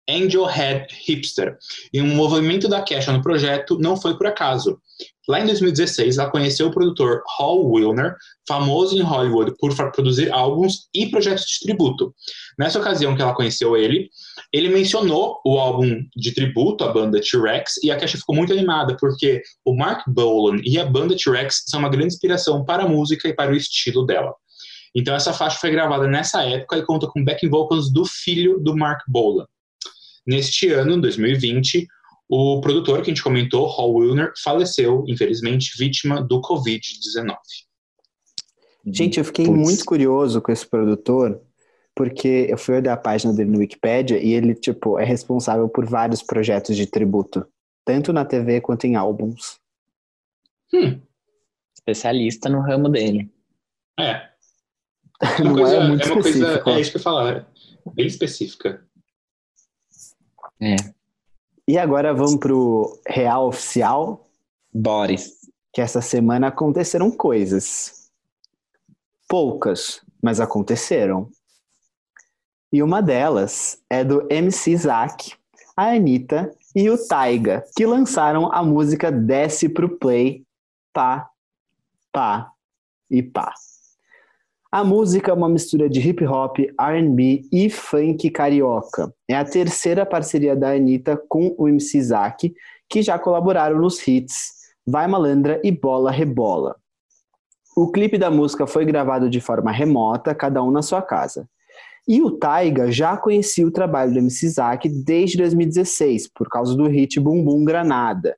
Speaker 2: Angel Head Hipster, e um movimento da Kesha no projeto não foi por acaso. Lá em 2016, ela conheceu o produtor Hal Wilner, famoso em Hollywood por produzir álbuns e projetos de tributo. Nessa ocasião que ela conheceu ele, ele mencionou o álbum de tributo à banda T-Rex e a Kesha ficou muito animada porque o Mark Bolan e a banda T-Rex são uma grande inspiração para a música e para o estilo dela. Então essa faixa foi gravada nessa época e conta com backing vocals do filho do Mark Bolan. Neste ano, 2020, o produtor que a gente comentou, Hal Wilner, faleceu, infelizmente, vítima do Covid-19.
Speaker 4: Gente, eu fiquei Puts. muito curioso com esse produtor, porque eu fui olhar a página dele no Wikipedia e ele, tipo, é responsável por vários projetos de tributo, tanto na TV quanto em álbuns.
Speaker 3: Hum. Especialista no ramo dele.
Speaker 2: É. é Não coisa, é muito é uma específico. Coisa, é isso que eu falar, bem específica.
Speaker 3: É.
Speaker 4: E agora vamos pro real oficial.
Speaker 3: Boris.
Speaker 4: Que essa semana aconteceram coisas. Poucas, mas aconteceram. E uma delas é do MC Zack, a Anitta e o Taiga, que lançaram a música Desce pro Play, pá, pá e pá. A música é uma mistura de hip hop, R&B e funk carioca. É a terceira parceria da Anitta com o MC Zack, que já colaboraram nos hits Vai Malandra e Bola Rebola. O clipe da música foi gravado de forma remota, cada um na sua casa. E o Taiga já conhecia o trabalho do MC Zack desde 2016, por causa do hit Bumbum Granada.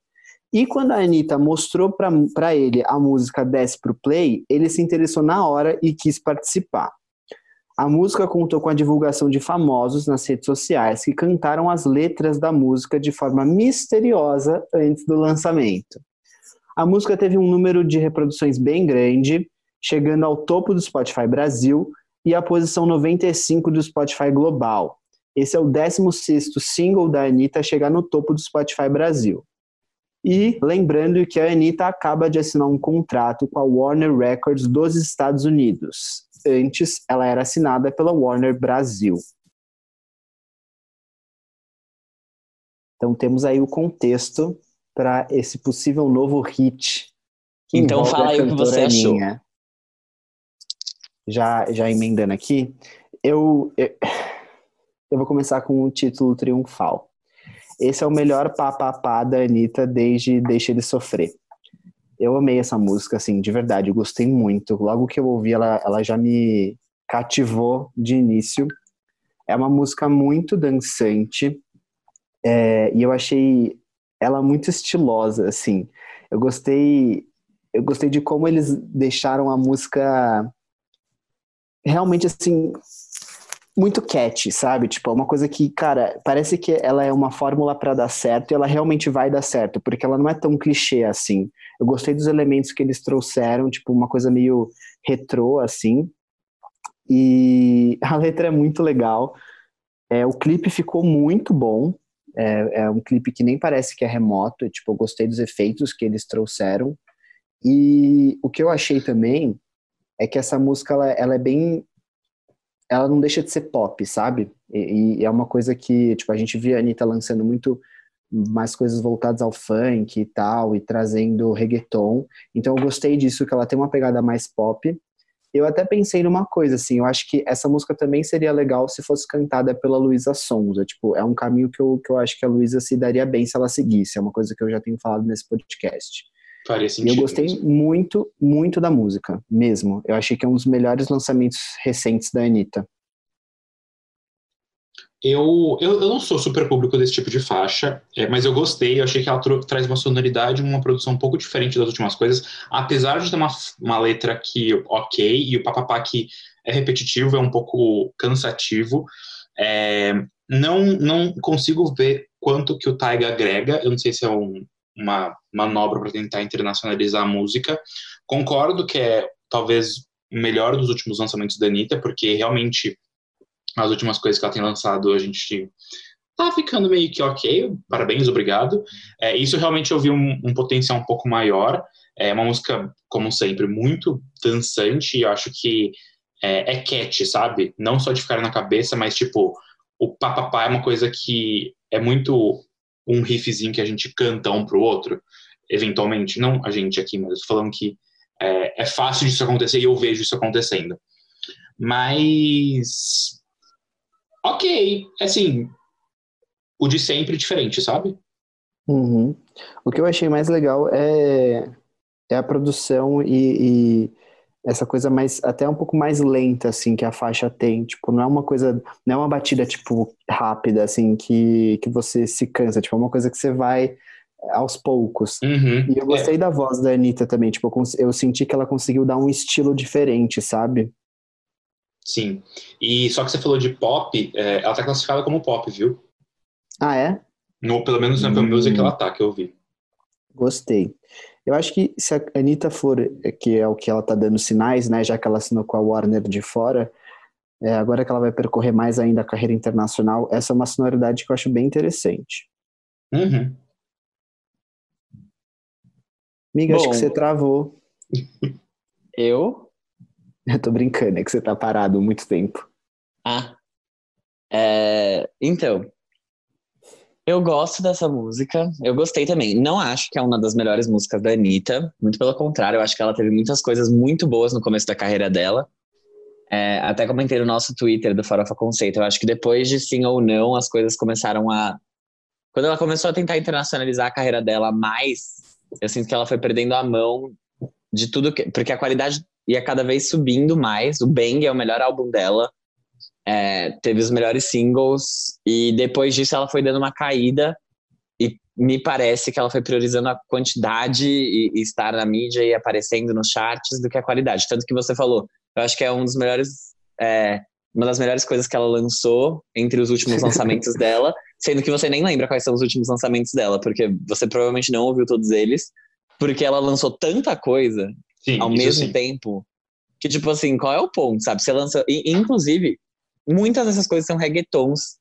Speaker 4: E quando a Anitta mostrou para ele a música Desce pro Play, ele se interessou na hora e quis participar. A música contou com a divulgação de famosos nas redes sociais que cantaram as letras da música de forma misteriosa antes do lançamento. A música teve um número de reproduções bem grande, chegando ao topo do Spotify Brasil e a posição 95 do Spotify Global. Esse é o 16º single da Anitta a chegar no topo do Spotify Brasil. E lembrando que a Anitta acaba de assinar um contrato com a Warner Records dos Estados Unidos. Antes, ela era assinada pela Warner Brasil. Então temos aí o contexto para esse possível novo hit.
Speaker 3: Então fala aí o que você achou.
Speaker 4: Já, já emendando aqui, eu, eu, eu vou começar com o título triunfal. Esse é o melhor papapá da Anitta desde Deixa Ele Sofrer. Eu amei essa música, assim, de verdade, eu gostei muito. Logo que eu ouvi, ela, ela já me cativou de início. É uma música muito dançante é, e eu achei ela muito estilosa, assim. Eu gostei, eu gostei de como eles deixaram a música realmente assim muito catchy, sabe? Tipo, é uma coisa que, cara, parece que ela é uma fórmula para dar certo e ela realmente vai dar certo, porque ela não é tão clichê assim. Eu gostei dos elementos que eles trouxeram, tipo, uma coisa meio retrô, assim. E a letra é muito legal. É, o clipe ficou muito bom. É, é um clipe que nem parece que é remoto. Tipo, eu gostei dos efeitos que eles trouxeram. E o que eu achei também é que essa música ela, ela é bem ela não deixa de ser pop, sabe? E, e, é uma coisa que, tipo, a gente via a Anitta lançando muito mais coisas voltadas ao funk e tal, e trazendo reggaeton. Então eu gostei disso, que ela tem uma pegada mais pop. Eu até pensei numa coisa, assim, eu acho que essa música também seria legal se fosse cantada pela Luísa Sonza. Tipo, é um caminho que eu, que eu acho que a Luísa se daria bem se ela seguisse. É uma coisa que eu já tenho falado nesse podcast.
Speaker 2: Faria sentido.
Speaker 4: E eu gostei mesmo. muito, muito da música, mesmo. Eu achei que é um dos melhores lançamentos recentes da Anitta.
Speaker 2: Eu, eu, eu não sou super público desse tipo de faixa, é, mas eu gostei, eu achei que ela traz uma sonoridade, uma produção um pouco diferente das últimas coisas, apesar de ter uma, uma letra que ok, e o papapá que é repetitivo, é um pouco cansativo, é, não, não consigo ver quanto que o Taiga agrega, eu não sei se é um, uma manobra para tentar internacionalizar a música. Concordo que é talvez o melhor dos últimos lançamentos da Anitta, porque realmente as últimas coisas que ela tem lançado a gente tá ficando meio que ok, parabéns, obrigado. É, isso realmente eu vi um, um, potencial um pouco maior. É uma música, como sempre, muito dançante, e eu acho que é, é catch, sabe? Não só de ficar na cabeça, mas tipo, o papapá é uma coisa que é muito um riffzinho que a gente canta um pro outro, eventualmente. Não a gente aqui, mas falando que é, é fácil disso acontecer e eu vejo isso acontecendo. Mas. Ok, assim, o de sempre diferente, sabe?
Speaker 4: Uhum. O que eu achei mais legal é, é a produção e, e, essa coisa mais até um pouco mais lenta assim que a faixa tem, tipo, não é uma coisa, não é uma batida tipo rápida assim que, que você se cansa, tipo, é uma coisa que você vai aos poucos.
Speaker 2: Uhum.
Speaker 4: E eu gostei é. da voz da Anitta também, tipo, eu, eu senti que ela conseguiu dar um estilo diferente, sabe?
Speaker 2: Sim. E só que você falou de pop, é, ela tá classificada como pop, viu?
Speaker 4: Ah, é?
Speaker 2: No, pelo menos na Apple hum. Music ela tá, que eu vi.
Speaker 4: Gostei. Eu acho que se a Anitta for, que é o que ela tá dando sinais, né, já que ela assinou com a Warner de fora, é, agora que ela vai percorrer mais ainda a carreira internacional, essa é uma sonoridade que eu acho bem interessante.
Speaker 2: Uhum.
Speaker 4: Amiga, Bom, acho que você travou.
Speaker 3: Eu?
Speaker 4: Eu tô brincando, é que você tá parado muito tempo.
Speaker 3: Ah. É, então, eu gosto dessa música, eu gostei também. Não acho que é uma das melhores músicas da Anitta, muito pelo contrário, eu acho que ela teve muitas coisas muito boas no começo da carreira dela. É, até comentei no nosso Twitter do Farofa Conceito, eu acho que depois de Sim ou Não, as coisas começaram a. Quando ela começou a tentar internacionalizar a carreira dela mais, eu sinto que ela foi perdendo a mão de tudo que. Porque a qualidade ia cada vez subindo mais. O Bang é o melhor álbum dela é, teve os melhores singles e depois disso ela foi dando uma caída e me parece que ela foi priorizando a quantidade e, e, estar na mídia e aparecendo nos charts do que a qualidade. Tanto que você falou, eu acho que é um dos melhores, é, uma das melhores coisas que ela lançou entre os últimos lançamentos dela, sendo que você nem lembra quais são os últimos lançamentos dela, porque você provavelmente não ouviu todos eles, porque ela lançou tanta coisa sim, ao mesmo sim. tempo que tipo assim, qual é o ponto, sabe? Você lança, e, inclusive muitas dessas coisas são reggaetons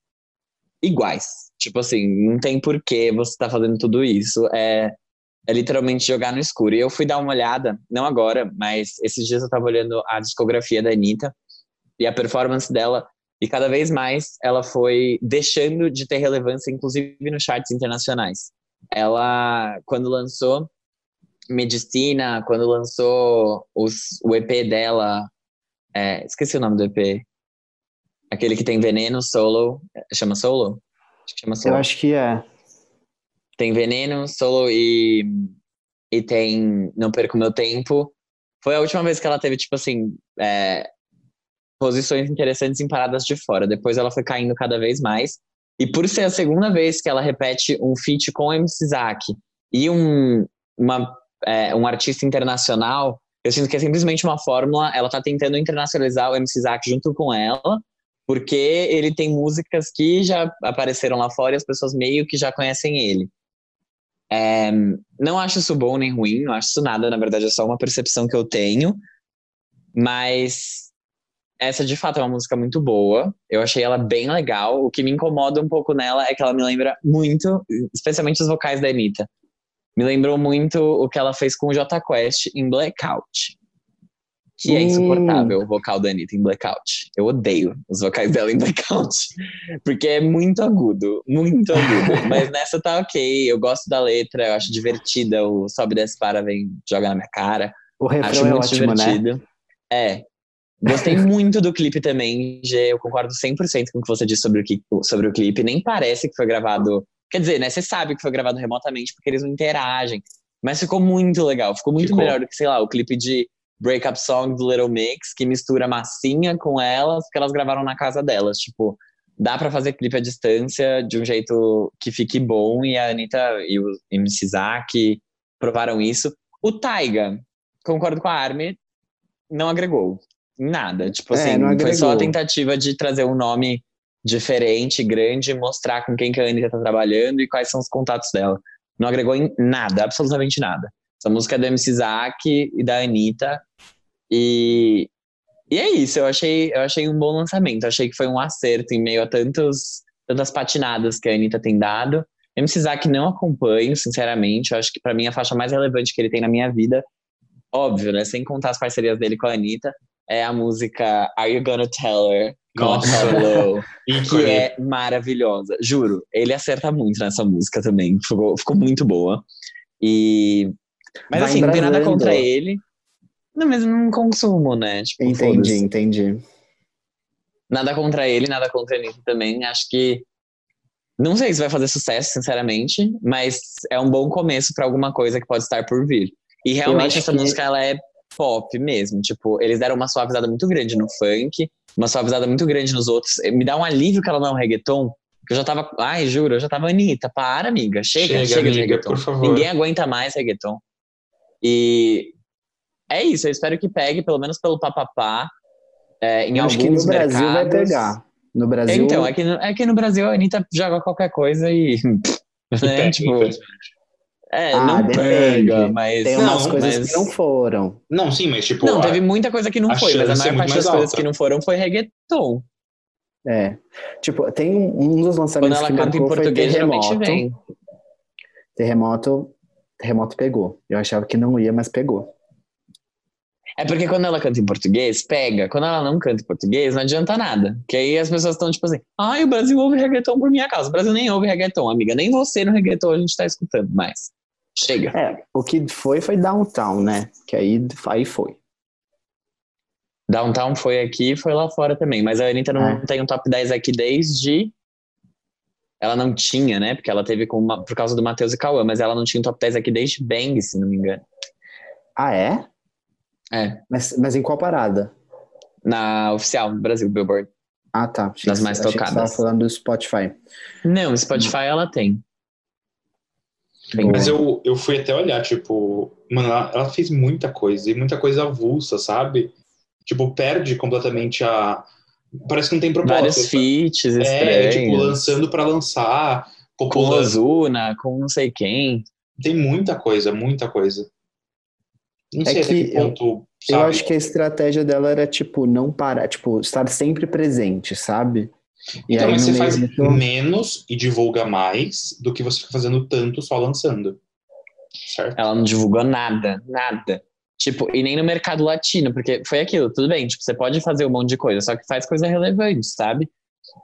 Speaker 3: iguais. Tipo assim, não tem porquê você tá fazendo tudo isso. É, é literalmente jogar no escuro. E eu fui dar uma olhada, não agora, mas esses dias eu tava olhando a discografia da Anitta e a performance dela. E cada vez mais ela foi deixando de ter relevância, inclusive nos charts internacionais. Ela, quando lançou Medicina, quando lançou os, o EP dela, é, esqueci o nome do EP, Aquele que tem veneno, solo. Chama solo?
Speaker 4: Acho que chama solo. Eu acho que é.
Speaker 3: Tem veneno, solo e. E tem Não Perco Meu Tempo. Foi a última vez que ela teve, tipo assim. É, posições interessantes em paradas de fora. Depois ela foi caindo cada vez mais. E por ser a segunda vez que ela repete um feat com MC Zack e um, uma, é, um artista internacional, eu sinto que é simplesmente uma fórmula. Ela tá tentando internacionalizar o MC Zack junto com ela, porque ele tem músicas que já apareceram lá fora e as pessoas meio que já conhecem ele. É, não acho isso bom nem ruim, não acho isso nada, na verdade é só uma percepção que eu tenho, mas essa de fato é uma música muito boa, eu achei ela bem legal. O que me incomoda um pouco nela é que ela me lembra muito, especialmente os vocais da Anitta, me lembrou muito o que ela fez com o J Quest em Blackout que é insuportável o vocal da Anitta em Blackout. Eu odeio os vocais dela em Blackout, porque é muito agudo, muito agudo. Mas nessa tá ok, eu gosto da letra, eu acho divertida, o sobe desce para, vem, joga na minha cara.
Speaker 4: O refrão acho é muito ótimo, né? divertido. Né?
Speaker 3: É. Gostei muito do clipe também, G, eu concordo 100% com o que você disse sobre o, sobre o clipe. Nem parece que foi gravado... Quer dizer, né, você sabe que foi gravado remotamente porque eles não interagem. Mas ficou muito legal, ficou muito ficou. melhor do que, sei lá, o clipe de breakup song do Little Mix, que mistura massinha com elas, que elas gravaram na casa delas. Tipo, dá para fazer clipe à distância de um jeito que fique bom, e a Anitta e o MC Zack provaram isso. O Taiga, concordo com a Armin, não agregou nada. Tipo é, assim, foi só a tentativa de trazer um nome diferente, grande, mostrar com quem que a Anitta tá trabalhando e quais são os contatos dela. Não agregou em nada, absolutamente nada. Essa música é do MC Zack e da Anitta. E, e é isso, eu achei, eu achei um bom lançamento. achei que foi um acerto em meio a tantos, tantas patinadas que a Anitta tem dado. MC Zack não acompanho, sinceramente. Eu acho que para mim a faixa mais relevante que ele tem na minha vida, óbvio, né? Sem contar as parcerias dele com a Anitta, é a música Are You Gonna Tell Her?
Speaker 2: Nossa.
Speaker 3: Que é maravilhosa. Juro, ele acerta muito nessa música também. Ficou, ficou muito boa. E. Mas
Speaker 4: Vai
Speaker 3: assim, não tem nada contra ele. Não, mas não consumo, né? Tipo,
Speaker 4: Entendi, entendi.
Speaker 3: Nada contra ele, nada contra a Anitta também. Acho que. Não sei se vai fazer sucesso, sinceramente, mas é um bom começo pra alguma coisa que pode estar por vir. E realmente essa
Speaker 4: que-
Speaker 3: música ela é pop mesmo. Tipo, eles deram uma suavizada muito grande no funk, uma suavizada muito grande nos outros. Me dá um alívio que ela não é um reggaeton. Que eu já tava. Ai, juro, eu já tava, Anitta, para, amiga. Chega,
Speaker 2: Chega,
Speaker 3: chega, de
Speaker 2: amiga,
Speaker 3: reggaeton.
Speaker 2: por favor.
Speaker 3: Ninguém aguenta mais reggaeton. E é isso, eu espero que pegue, pelo menos pelo papapá. É, em
Speaker 4: Eu acho
Speaker 3: alguns
Speaker 4: que no Brasil vai
Speaker 3: mercados.
Speaker 4: pegar. No Brasil.
Speaker 3: Então, é que, no, é que no Brasil a Anitta joga qualquer coisa e. Né, tipo, é,
Speaker 4: Ah,
Speaker 3: não
Speaker 4: depende.
Speaker 3: pega, mas.
Speaker 4: tem
Speaker 2: Não,
Speaker 4: umas coisas
Speaker 3: mas-
Speaker 4: que não foram.
Speaker 2: Não, sim, mas tipo.
Speaker 3: Não,
Speaker 2: a-
Speaker 3: teve muita coisa que não
Speaker 2: a
Speaker 3: foi, mas a
Speaker 2: é
Speaker 3: maior parte das
Speaker 2: mais
Speaker 3: coisas
Speaker 2: alta.
Speaker 3: que não foram foi reggaeton.
Speaker 4: É. Tipo, tem um, um dos
Speaker 3: Quando
Speaker 4: lançamentos
Speaker 3: ela
Speaker 4: que
Speaker 3: canta em português, geralmente vem.
Speaker 4: Terremoto. Terremoto pegou. Eu achava que não ia, mas pegou.
Speaker 3: É porque quando ela canta em português, pega. Quando ela não canta em português, não adianta nada. Que aí as pessoas estão tipo assim, ai, o Brasil ouve reggaeton por minha causa. O Brasil nem ouve reggaeton, amiga. Nem você no reggaeton a gente tá escutando mais. Chega.
Speaker 4: É, o que foi foi Downtown, né? Que aí, aí foi.
Speaker 3: Downtown foi aqui e foi lá fora também. Mas a Anitta não
Speaker 4: É.
Speaker 3: tem um top 10 aqui desde. Ela não tinha, né? Porque ela teve com uma- por causa do Matheus e Cauã, mas ela não tinha um top 10 aqui desde Bang, se não me engano.
Speaker 4: Ah, é?
Speaker 3: É.
Speaker 4: Mas, mas em qual parada?
Speaker 3: Na oficial do Brasil, Billboard.
Speaker 4: Ah, tá. Achei
Speaker 3: Das mais
Speaker 4: achei que você
Speaker 3: tocadas.
Speaker 4: tava falando do Spotify.
Speaker 3: Não, Spotify ela tem.
Speaker 2: Mas eu, eu fui até olhar, tipo, mano, ela, ela fez muita coisa, e muita coisa avulsa, sabe? Tipo, perde completamente a. Parece que não tem propósito.
Speaker 3: Vários feats
Speaker 2: É,
Speaker 3: estranhos.
Speaker 2: tipo, lançando pra lançar,
Speaker 3: com
Speaker 2: popular.
Speaker 3: Ozuna, com não sei quem.
Speaker 2: Tem muita coisa, muita coisa. Não
Speaker 4: É
Speaker 2: sei até
Speaker 4: que
Speaker 2: que ponto,
Speaker 4: Eu
Speaker 2: sabe?
Speaker 4: acho que a estratégia dela era, tipo, não parar, tipo, estar sempre presente, sabe? E
Speaker 2: Então,
Speaker 4: aí,
Speaker 2: mas
Speaker 4: no
Speaker 2: você faz
Speaker 4: disso-
Speaker 2: menos e divulga mais do que você fica fazendo tanto só lançando. Certo?
Speaker 3: Ela não divulgou nada, nada. Tipo, e nem no mercado latino, porque foi aquilo, tudo bem, tipo, você pode fazer um monte de coisa, só que faz coisa relevante, sabe?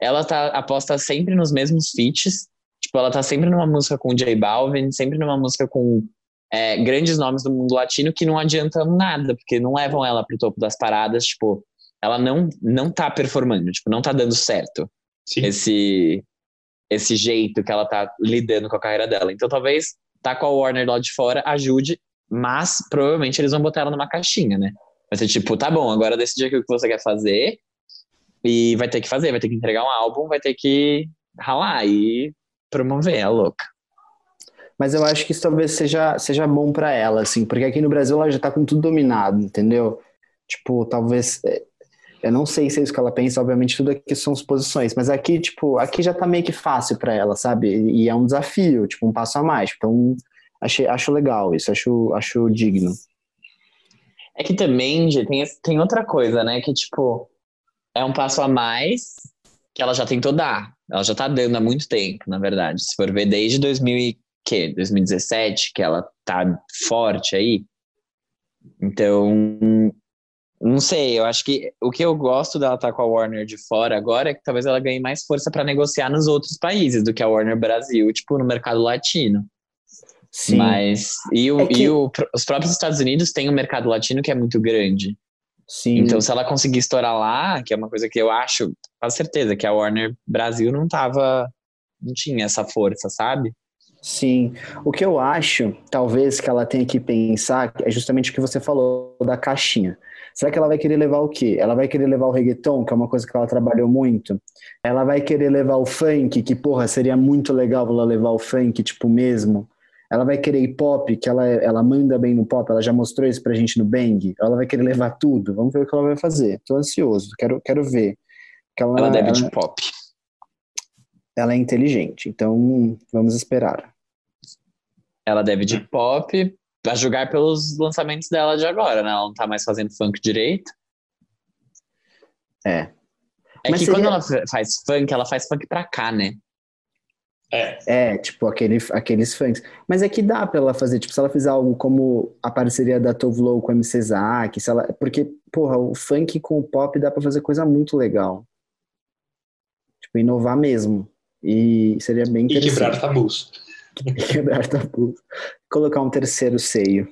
Speaker 3: Ela tá, aposta sempre nos mesmos feats, tipo, ela tá sempre numa música com o J Balvin, sempre numa música com é, grandes nomes do mundo latino que não adiantam nada, porque não levam ela pro topo das paradas, tipo, ela não, não tá performando, tipo, não tá dando certo
Speaker 2: Sim.
Speaker 3: esse esse jeito que ela tá lidando com a carreira dela. Então talvez tá com a Warner lá de fora ajude, mas provavelmente eles vão botar ela numa caixinha, né? Vai ser tipo, tá bom, agora decide o que você quer fazer e vai ter que fazer, vai ter que entregar um álbum, vai ter que ralar e promover, é louca.
Speaker 4: Mas eu acho que isso talvez seja, seja bom pra ela, assim, porque aqui no Brasil ela já tá com tudo dominado, entendeu? Tipo, talvez. é, Eu não sei se é isso que ela pensa, obviamente tudo aqui são suposições, mas aqui, tipo, aqui já tá meio que fácil pra ela, sabe? E é um desafio, tipo, um passo a mais. Então, achei, acho legal isso, acho, acho digno.
Speaker 3: É que também, Gê, tem, tem outra coisa, né? Que, tipo, é um passo a mais que ela já tentou dar. Ela já tá dando há muito tempo, na verdade. Se for ver desde 2000 e quê? 2017, que ela tá forte aí. Então, não sei, eu acho que o que eu gosto dela estar com a Warner de fora agora é que talvez ela ganhe mais força para negociar nos outros países do que a Warner Brasil, tipo, no mercado latino.
Speaker 4: Sim.
Speaker 3: Mas e, o,
Speaker 4: É que-
Speaker 3: e o- os próprios Estados Unidos têm um mercado latino que é muito grande.
Speaker 4: Sim.
Speaker 3: Então, se ela conseguir estourar lá, que é uma coisa que eu acho, com certeza, que a Warner Brasil não tava. não tinha essa força, sabe?
Speaker 4: Sim. O que eu acho, talvez, que ela tenha que pensar é justamente o que você falou da caixinha. Será que ela vai querer levar o quê? Ela vai querer levar o reggaeton, que é uma coisa que ela trabalhou muito. Ela vai querer levar o funk, que, porra, seria muito legal ela levar o funk, tipo, mesmo. Ela vai querer hip hop, que ela, ela manda bem no pop, ela já mostrou isso pra gente no Bang. Ela vai querer levar tudo. Vamos ver o que ela vai fazer. Tô ansioso, quero, quero ver. Que ela,
Speaker 3: Ela deve
Speaker 4: ela,
Speaker 3: de pop.
Speaker 4: ela é inteligente, então vamos esperar.
Speaker 3: Ela deve de pop, a julgar pelos lançamentos dela de agora, né? Ela não tá mais fazendo funk direito.
Speaker 4: É.
Speaker 3: É
Speaker 4: Mas
Speaker 3: que
Speaker 4: seria-
Speaker 3: quando ela fa- faz funk, ela faz funk pra cá, né?
Speaker 2: É,
Speaker 4: É, tipo, aquele, aqueles funks. Mas é que dá pra ela fazer, tipo, se ela fizer algo como a parceria da Tove Lo com a MC Zack, se ela... Porque, porra, o funk com o pop dá pra fazer coisa muito legal. Tipo, inovar mesmo. E seria bem
Speaker 2: e
Speaker 4: interessante.
Speaker 2: quebrar tabus.
Speaker 4: Quebrar tabu. Colocar um terceiro seio.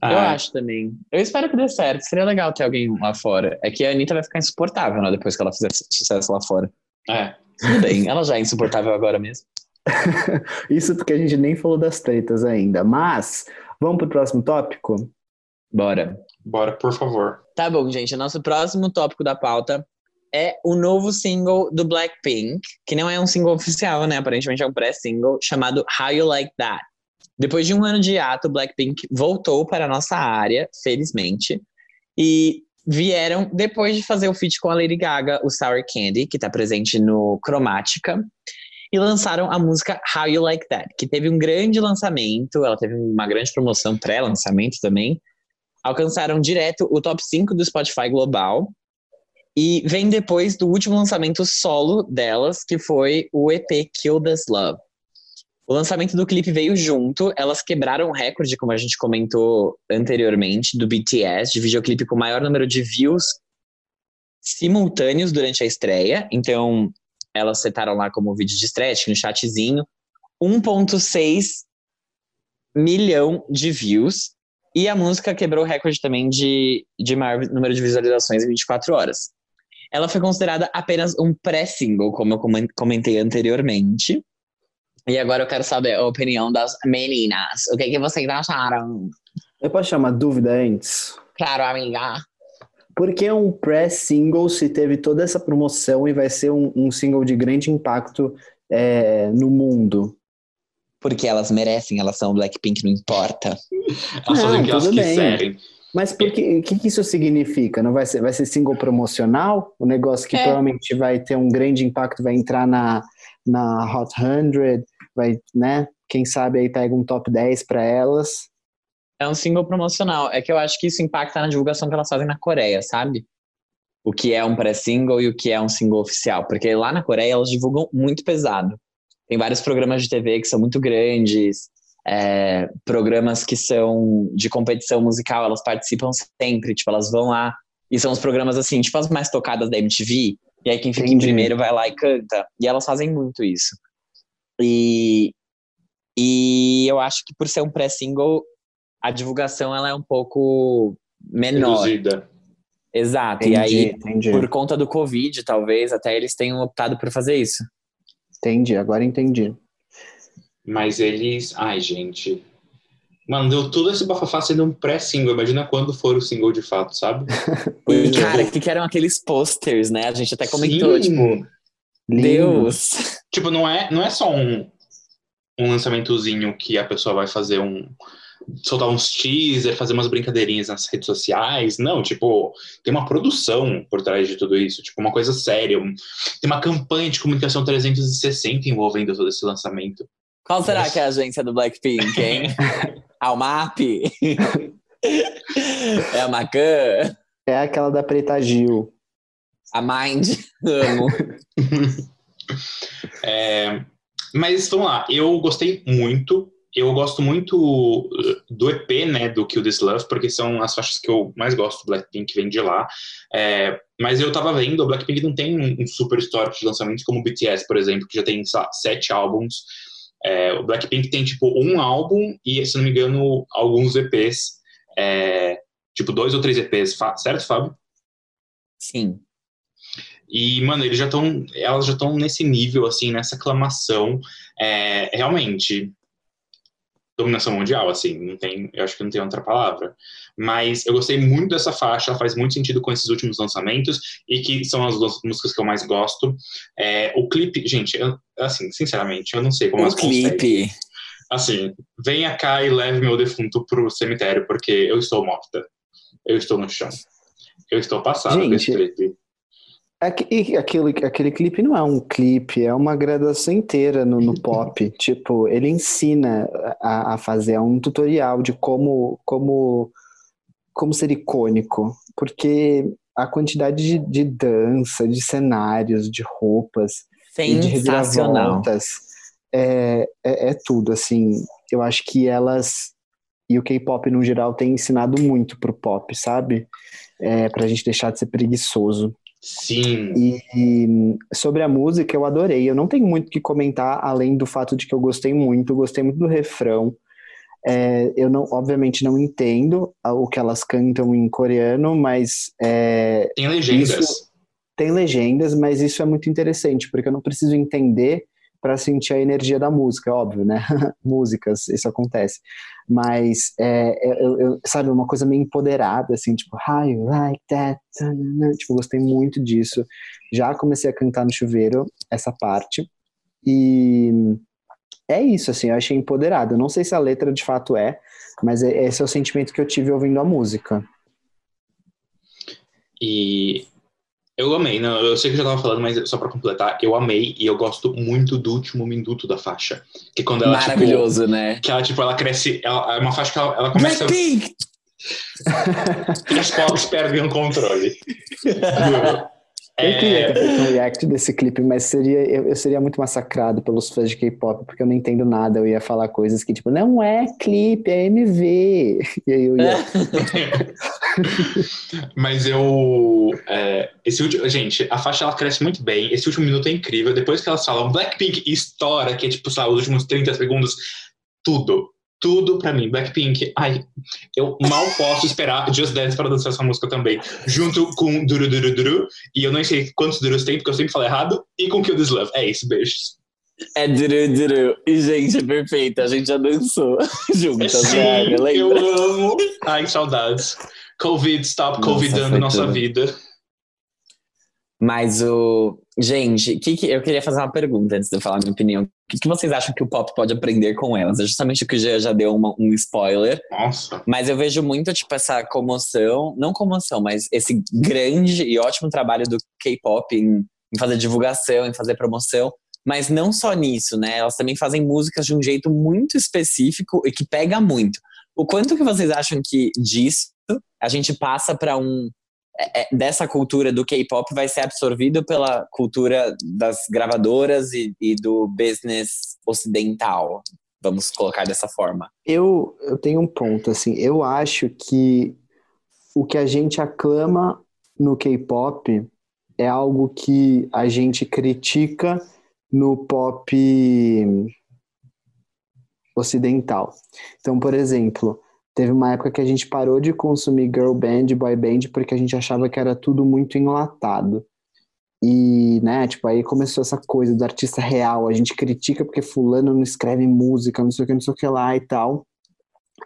Speaker 2: Ah,
Speaker 3: Eu acho também. Eu espero que dê certo. Seria legal ter alguém lá fora. É que a Anitta vai ficar insuportável, né? Depois que ela fizer sucesso lá fora.
Speaker 2: É.
Speaker 3: Tudo bem, ela já é insuportável agora mesmo.
Speaker 4: Isso porque a gente nem falou das tretas ainda. Mas, vamos pro próximo tópico?
Speaker 3: Bora.
Speaker 2: Bora, por favor.
Speaker 3: Tá bom, gente. O nosso próximo tópico da pauta é o novo single do Blackpink, que não é um single oficial, né? Aparentemente é um pré-single, chamado How You Like That. Depois de um ano de ato, Blackpink voltou para a nossa área, felizmente, e vieram, depois de fazer o feat com a Lady Gaga, o Sour Candy, que está presente no Chromatica, e lançaram a música How You Like That, que teve um grande lançamento, ela teve uma grande promoção pré-lançamento também, alcançaram direto o top 5 do Spotify global. E vem depois do último lançamento solo delas, que foi o EP Kill This Love. O lançamento do clipe veio junto, elas quebraram o recorde, como a gente comentou anteriormente, do BTS, de videoclipe com o maior número de views simultâneos durante a estreia. Então, elas setaram lá como vídeo de estreia, no chatzinho, 1,6 milhão de views. E a música quebrou o recorde também de, de maior número de visualizações em 24 horas. Ela foi considerada apenas um pré-single, como eu comen- comentei anteriormente. E agora eu quero saber a opinião das meninas. O que, que vocês acharam?
Speaker 4: Eu posso chamar dúvida antes?
Speaker 3: Claro, amiga.
Speaker 4: Por que um pré-single se teve toda essa promoção e vai ser um, um single de grande impacto é, no mundo?
Speaker 3: Porque elas merecem, elas são Blackpink, não importa.
Speaker 2: Elas fazem o que elas quiserem.
Speaker 4: Mas o que, que isso significa? Não vai ser, vai ser single promocional? O negócio que
Speaker 3: É.
Speaker 4: provavelmente vai ter um grande impacto, vai entrar na, na Hot 100, vai, né? Quem sabe aí pega um top 10 para elas.
Speaker 3: É um single promocional. É que eu acho que isso impacta na divulgação que elas fazem na Coreia, sabe? O que é um pré-single e o que é um single oficial. Porque lá na Coreia elas divulgam muito pesado. Tem vários programas de TV que são muito grandes, é, programas que são de competição musical, elas participam sempre, tipo, elas vão lá. E são os programas assim, tipo as mais tocadas da MTV. E aí quem fica em
Speaker 4: Entendi.
Speaker 3: primeiro vai lá e canta. E elas fazem muito isso. E, e eu acho que por ser um pré-single, a divulgação ela é um pouco menor.
Speaker 2: Reduzida.
Speaker 3: Exato.
Speaker 4: Entendi,
Speaker 3: E aí,
Speaker 4: entendi.
Speaker 3: por conta do Covid, talvez, até eles tenham optado por fazer isso.
Speaker 4: Entendi, agora entendi.
Speaker 2: Mas eles. Ai, gente. Mano, deu todo esse bafafá sendo um pré-single. Imagina quando for o single de fato, sabe?
Speaker 3: E,
Speaker 2: Tipo,
Speaker 3: cara, o que, que eram aqueles posters, né? A gente até comentou,
Speaker 2: sim.
Speaker 3: tipo,
Speaker 4: Lindo.
Speaker 3: Deus.
Speaker 2: Tipo, não é, não é só um, um lançamentozinho que a pessoa vai fazer um. soltar uns teaser, fazer umas brincadeirinhas nas redes sociais. Não, tipo, tem uma produção por trás de tudo isso, tipo, uma coisa séria. um- tem uma campanha de comunicação 360 envolvendo todo esse lançamento.
Speaker 3: Qual será
Speaker 2: Nossa.
Speaker 3: que é a agência do Blackpink, hein? a UMAP? é a Macan?
Speaker 4: É aquela da Preta Gil.
Speaker 3: A Mind? Amo.
Speaker 2: É, mas vamos lá, eu gostei muito. Eu gosto muito uh, do EP, né, do Kill This Love, porque são as faixas que eu mais gosto do Blackpink, vem de lá. É, mas eu tava vendo, o Blackpink não tem um, um super histórico de lançamentos como o BTS, por exemplo, que já tem, sei lá, sete álbuns. É, o Blackpink tem, tipo, um álbum e, se não me engano, alguns EPs. é, tipo, dois ou três EPs, certo, Fábio?
Speaker 3: Sim.
Speaker 2: E, mano, eles já estão. Elas já estão nesse nível, assim, nessa aclamação. É, realmente. Dominação mundial, assim, não tem. Eu acho que não tem outra palavra. Mas eu gostei muito dessa faixa, ela faz muito sentido com esses últimos lançamentos, e que são as duas músicas que eu mais gosto. É, o clipe, gente, eu- assim, sinceramente, eu não sei como
Speaker 3: O
Speaker 2: elas conseguem.
Speaker 3: clipe.
Speaker 2: Assim, venha cá e leve meu defunto pro cemitério, porque eu estou morta. Eu estou no chão. Eu estou passada
Speaker 4: Gente,
Speaker 2: desse clipe.
Speaker 4: Aque- Aquele, aquele clipe não é um clipe, é uma graduação inteira no, no pop. tipo, ele ensina a, a fazer, é um tutorial de como, como, como ser icônico. Porque a quantidade de, de dança, de cenários, de roupas e de reviravoltas é, é, é tudo, assim. Eu acho que elas e o K-pop no geral tem ensinado muito pro pop, sabe? É, pra gente deixar de ser preguiçoso.
Speaker 2: Sim.
Speaker 4: E, e sobre a música, eu adorei. Eu não tenho muito o que comentar, além do fato de que eu gostei muito, gostei muito do refrão. É, eu não, obviamente não entendo o que elas cantam em coreano, mas é,
Speaker 2: Tem legendas.
Speaker 4: Isso- tem legendas, mas isso é muito interessante, porque eu não preciso entender para sentir a energia da música, óbvio, né? Músicas, isso acontece. Mas, é, eu, eu- sabe, uma coisa meio empoderada, assim, tipo, how you like that? Tipo, gostei muito disso. Já comecei a cantar no chuveiro, essa parte. E é isso, assim, eu achei empoderado. Eu não sei se a letra de fato é, mas é- esse é o sentimento que eu tive ouvindo a música.
Speaker 2: E eu amei, não, eu sei que eu já tava falando, mas só pra completar, eu amei e eu gosto muito do último minuto da faixa. Que quando ela, tipo,
Speaker 3: Maravilhoso, né?
Speaker 2: que ela, tipo, ela cresce, ela, é uma faixa que ela, ela começa e as pobres perdem o controle.
Speaker 4: Eu queria
Speaker 2: É,
Speaker 4: ter feito um react desse clipe, mas seria, eu, eu seria muito massacrado pelos fãs de K-pop, porque eu não entendo nada. Eu ia falar coisas que, tipo, não é clipe, é MV. E aí eu ia.
Speaker 2: mas eu. é, esse último, gente, a faixa ela cresce muito bem. Esse último minuto é incrível. Depois que elas falam Blackpink estoura, que é tipo, sei lá, os últimos 30 segundos, tudo. Tudo pra mim. Blackpink, ai, eu mal posso esperar Just Dance para dançar essa música também. Junto com Duru Duru Duru. E eu nem sei quantos Durus tem, porque eu sempre falo errado. E com Kill This Love. É isso, beijos.
Speaker 3: É duru, duru. E, gente, é perfeito. A gente já dançou juntas,
Speaker 2: Sim,
Speaker 3: velho.
Speaker 2: eu amo. Ai, saudades. Covid, stop
Speaker 3: Nossa,
Speaker 2: covidando nossa
Speaker 3: tudo.
Speaker 2: vida.
Speaker 3: Mas o. Gente, que que... eu queria fazer uma pergunta antes de eu falar minha opinião. O que, que vocês acham que o pop pode aprender com elas? É justamente o que já, já deu uma- um spoiler.
Speaker 2: Nossa.
Speaker 3: Mas eu vejo muito, tipo, essa comoção, não comoção, mas esse grande e ótimo trabalho do K-pop em, em fazer divulgação, em fazer promoção. Mas não só nisso, né? Elas também fazem músicas de um jeito muito específico e que pega muito. O quanto que vocês acham que disso a gente passa para um. É, é, dessa cultura do K-pop vai ser absorvido pela cultura das gravadoras e, e do business ocidental? Vamos colocar dessa forma.
Speaker 4: Eu, eu tenho um ponto, assim. Eu acho que o que a gente aclama no K-pop é algo que a gente critica no pop ocidental. Então, por exemplo, teve uma época que a gente parou de consumir girl band, boy band, porque a gente achava que era tudo muito enlatado. E, né, tipo, aí começou essa coisa do artista real, a gente critica porque fulano não escreve música, não sei o que, não sei o que lá e tal.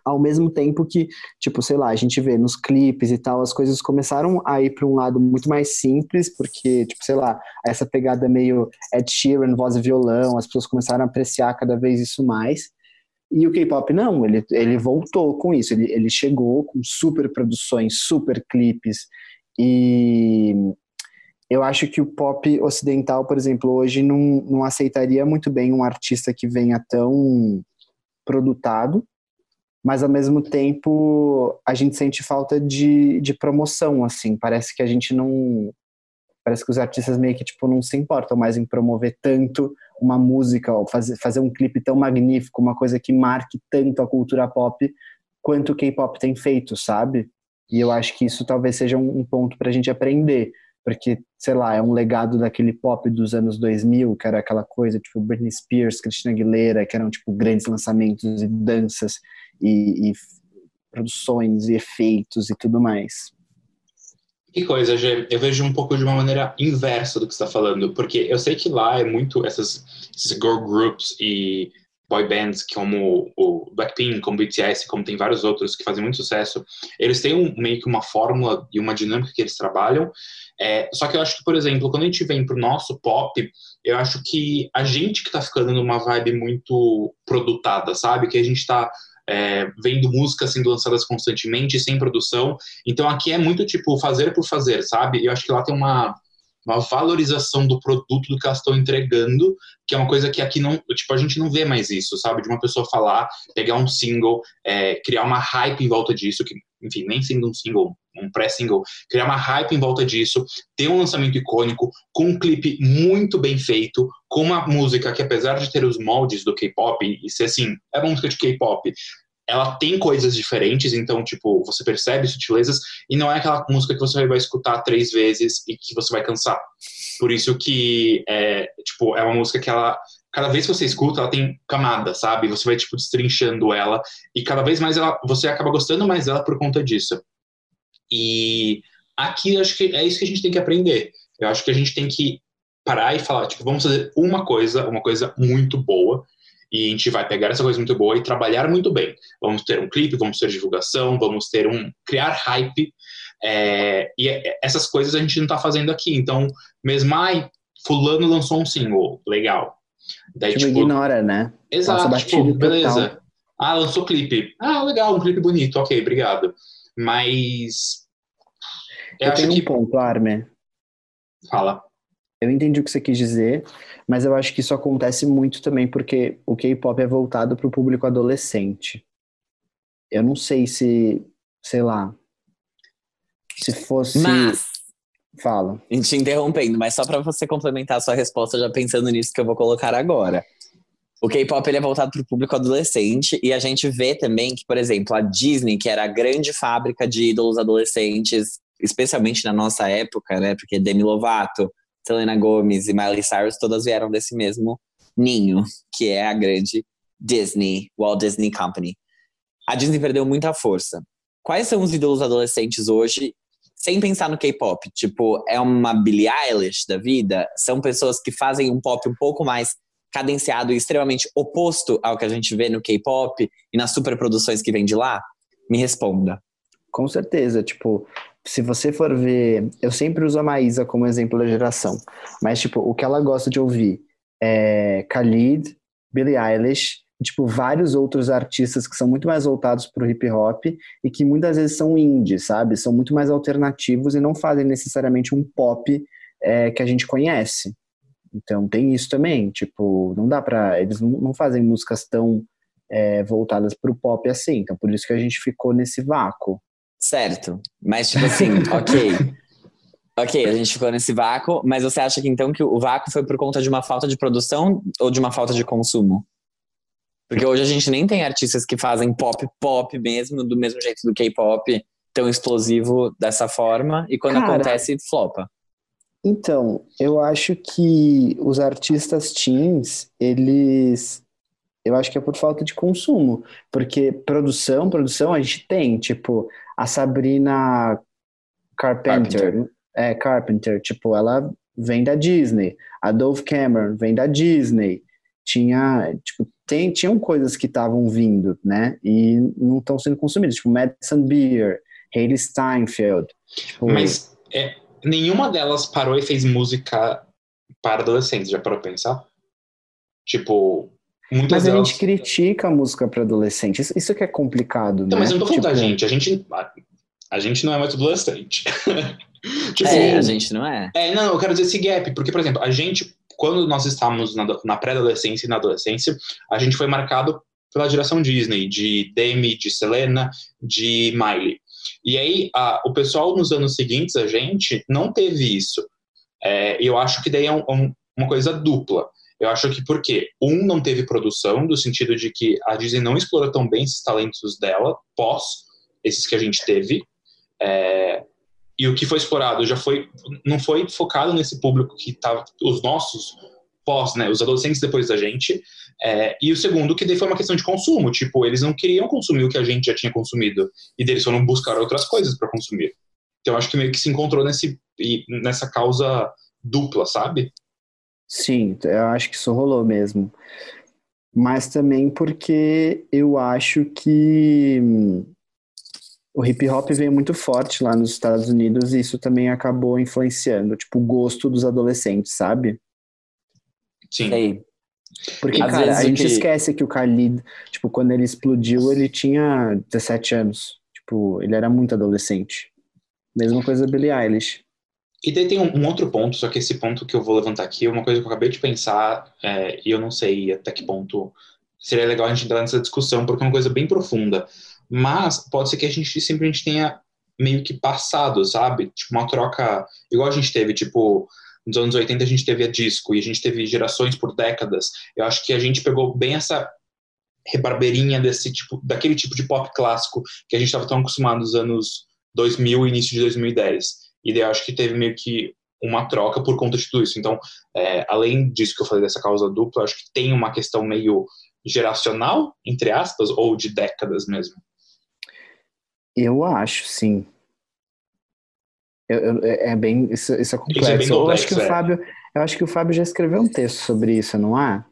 Speaker 4: Ao mesmo tempo que, tipo, sei lá, a gente vê nos clipes e tal, as coisas começaram a ir para um lado muito mais simples, porque, tipo, sei lá, essa pegada meio Ed Sheeran, voz e violão, as pessoas começaram a apreciar cada vez isso mais. E o K-pop não, ele, ele voltou com isso, ele, ele chegou com super produções, super clipes, e eu acho que o pop ocidental, por exemplo, hoje não, não aceitaria muito bem um artista que venha tão produtado, mas ao mesmo tempo a gente sente falta de, de promoção, assim, parece que a gente não... Parece que os artistas meio que, tipo, não se importam mais em promover tanto uma música, fazer, fazer um clipe tão magnífico, uma coisa que marque tanto a cultura pop, quanto o K-pop tem feito, sabe? E eu acho que isso talvez seja um, um ponto pra gente aprender, porque, sei lá, é um legado daquele pop dos anos 2000, que era aquela coisa, tipo, Britney Spears, Christina Aguilera, que eram, tipo, grandes lançamentos e danças e, e produções e efeitos e tudo mais.
Speaker 2: Que coisa, Gê. Eu vejo um pouco de uma maneira inversa do que você está falando, porque eu sei que lá é muito essas, esses girl groups e boy bands como o Blackpink, como o BTS, como tem vários outros que fazem muito sucesso, eles têm um, meio que uma fórmula e uma dinâmica que eles trabalham. É, só que eu acho que, por exemplo, quando a gente vem pro nosso pop, eu acho que a gente que tá ficando numa vibe muito produtada, sabe? Que a gente tá é, vendo músicas sendo lançadas constantemente, sem produção. Então aqui é muito tipo fazer por fazer, sabe? Eu acho que lá tem uma uma valorização do produto do que elas estão entregando, que é uma coisa que aqui não, tipo, a gente não vê mais isso, sabe? De uma pessoa falar, pegar um single, é, criar uma hype em volta disso, que, enfim, nem sendo um single, um pré-single, criar uma hype em volta disso, ter um lançamento icônico, com um clipe muito bem feito, com uma música que, apesar de ter os moldes do K-pop, e ser assim, é uma música de K-pop, ela tem coisas diferentes, então, tipo, você percebe sutilezas, e não é aquela música que você vai escutar três vezes e que você vai cansar. Por isso que, é, tipo, é uma música que ela, cada vez que você escuta, ela tem camada, sabe? Você vai, tipo, destrinchando ela, e cada vez mais ela, você acaba gostando mais dela por conta disso. E aqui, acho que é isso que a gente tem que aprender. Eu acho que a gente tem que parar e falar, tipo, vamos fazer uma coisa, uma coisa muito boa, e a gente vai pegar essa coisa muito boa e trabalhar muito bem. Vamos ter um clipe, vamos ter divulgação, vamos ter um criar hype é, e é, essas coisas a gente não está fazendo aqui. Então, mesmo ai, fulano lançou um single, legal.
Speaker 4: Daí, tipo, tipo ignora, né?
Speaker 2: Exato, tipo, beleza. Total. Ah, lançou clipe. Ah, legal, um clipe bonito, ok, obrigado. Mas
Speaker 4: eu, eu tenho que... um ponto, Armin.
Speaker 2: Fala.
Speaker 4: Eu entendi o que você quis dizer, mas eu acho que isso acontece muito também porque o K-pop é voltado para o público adolescente. Eu não sei se, sei lá, se fosse.
Speaker 3: Mas.
Speaker 4: Fala.
Speaker 3: Te interrompendo, mas só para você complementar a sua resposta, já pensando nisso que eu vou colocar agora. O K-pop ele é voltado para o público adolescente e a gente vê também que, por exemplo, a Disney, que era a grande fábrica de ídolos adolescentes, especialmente na nossa época, né? Porque Demi Lovato, Selena Gomez e Miley Cyrus todas vieram desse mesmo ninho, que é a grande Disney, Walt Disney Company. A Disney perdeu muita força. Quais são os ídolos adolescentes hoje, sem pensar no K-pop? Tipo, é uma Billie Eilish da vida? São pessoas que fazem um pop um pouco mais cadenciado e extremamente oposto ao que a gente vê no K-pop e nas superproduções que vem de lá? Me responda.
Speaker 4: Com certeza, tipo, se você for ver, eu sempre uso a Maísa como exemplo da geração, mas tipo, o que ela gosta de ouvir é Khalid, Billie Eilish, tipo, vários outros artistas que são muito mais voltados para o hip hop e que muitas vezes são indie, sabe? São muito mais alternativos e não fazem necessariamente um pop é, que a gente conhece. Então tem isso também, tipo, não dá para eles não, não, fazem músicas tão é, voltadas para o pop assim, então por isso que a gente ficou nesse vácuo.
Speaker 3: Certo. Mas, tipo assim, ok. Ok, a gente ficou nesse vácuo, mas você acha que então que o vácuo foi por conta de uma falta de produção ou de uma falta de consumo? Porque hoje a gente nem tem artistas que fazem pop pop mesmo, do mesmo jeito do K-pop, tão explosivo dessa forma, e quando Cara, acontece, flopa.
Speaker 4: Então, eu acho que os artistas teens, eles. Eu acho que é por falta de consumo. Porque produção, produção a gente tem. Tipo, a Sabrina Carpenter, Carpenter. É, Carpenter, tipo, ela vem da Disney. A Dove Cameron vem da Disney. Tinha, tipo, tem, tinham coisas que estavam vindo, né? E não estão sendo consumidas, tipo Madison Beer, Hayley Steinfeld. Tipo...
Speaker 2: Mas é, nenhuma delas parou e fez música para adolescentes, já parou pra pensar? Tipo, Muitas
Speaker 4: mas delas... a gente critica a música para adolescente. Isso, isso que é complicado,
Speaker 2: então,
Speaker 4: né?
Speaker 2: Mas eu não tô falando tipo... da gente. A gente, a, a gente não é mais adolescente.
Speaker 3: tipo, é, a gente não é.
Speaker 2: É, não, eu quero dizer esse gap. Porque, por exemplo, a gente, quando nós estávamos na, na pré-adolescência e na adolescência, a gente foi marcado pela geração Disney, de Demi, de Selena, de Miley. E aí, a, o pessoal nos anos seguintes, a gente não teve isso. É, eu acho que daí é um, um, uma coisa dupla. Eu acho que porque, um, não teve produção, do sentido de que a Disney não explorou tão bem esses talentos dela, pós esses que a gente teve. É, e o que foi explorado já foi, não foi focado nesse público que estava, os nossos pós, né, os adolescentes depois da gente. É, e o segundo, que daí foi uma questão de consumo, tipo, eles não queriam consumir o que a gente já tinha consumido, e deles foram buscar outras coisas para consumir. Então, acho que meio que se encontrou nesse, nessa causa dupla, sabe?
Speaker 4: Sim, eu acho que isso rolou mesmo. Mas também porque eu acho que hum, o hip hop veio muito forte lá nos Estados Unidos e isso também acabou influenciando, tipo, o gosto dos adolescentes, sabe?
Speaker 2: Sim.
Speaker 3: Sei.
Speaker 4: Porque, Às cara, a gente que... esquece que o Khalid, tipo, quando ele explodiu, ele tinha 17 anos. Tipo, ele era muito adolescente. Mesma coisa da Billie Eilish.
Speaker 2: E daí tem um, um, outro ponto, só que esse ponto que eu vou levantar aqui é uma coisa que eu acabei de pensar é, e eu não sei até que ponto seria legal a gente entrar nessa discussão, porque é uma coisa bem profunda. Mas pode ser que a gente simplesmente tenha meio que passado, sabe? Tipo, uma troca igual a gente teve, tipo, nos anos 80 a gente teve a disco e a gente teve gerações por décadas. Eu acho que a gente pegou bem essa rebarbeirinha desse tipo, daquele tipo de pop clássico que a gente estava tão acostumado nos anos 2000 e início de 2010. E daí eu acho que teve meio que uma troca por conta de tudo isso. Então, é, além disso que eu falei dessa causa dupla, acho que tem uma questão meio geracional, entre aspas, ou de décadas mesmo.
Speaker 4: Eu acho, sim. Eu, eu, é, é bem, isso, isso é complexo. Isso é complexo eu acho que é. o Fábio, eu acho que o Fábio já escreveu um texto sobre isso, não há?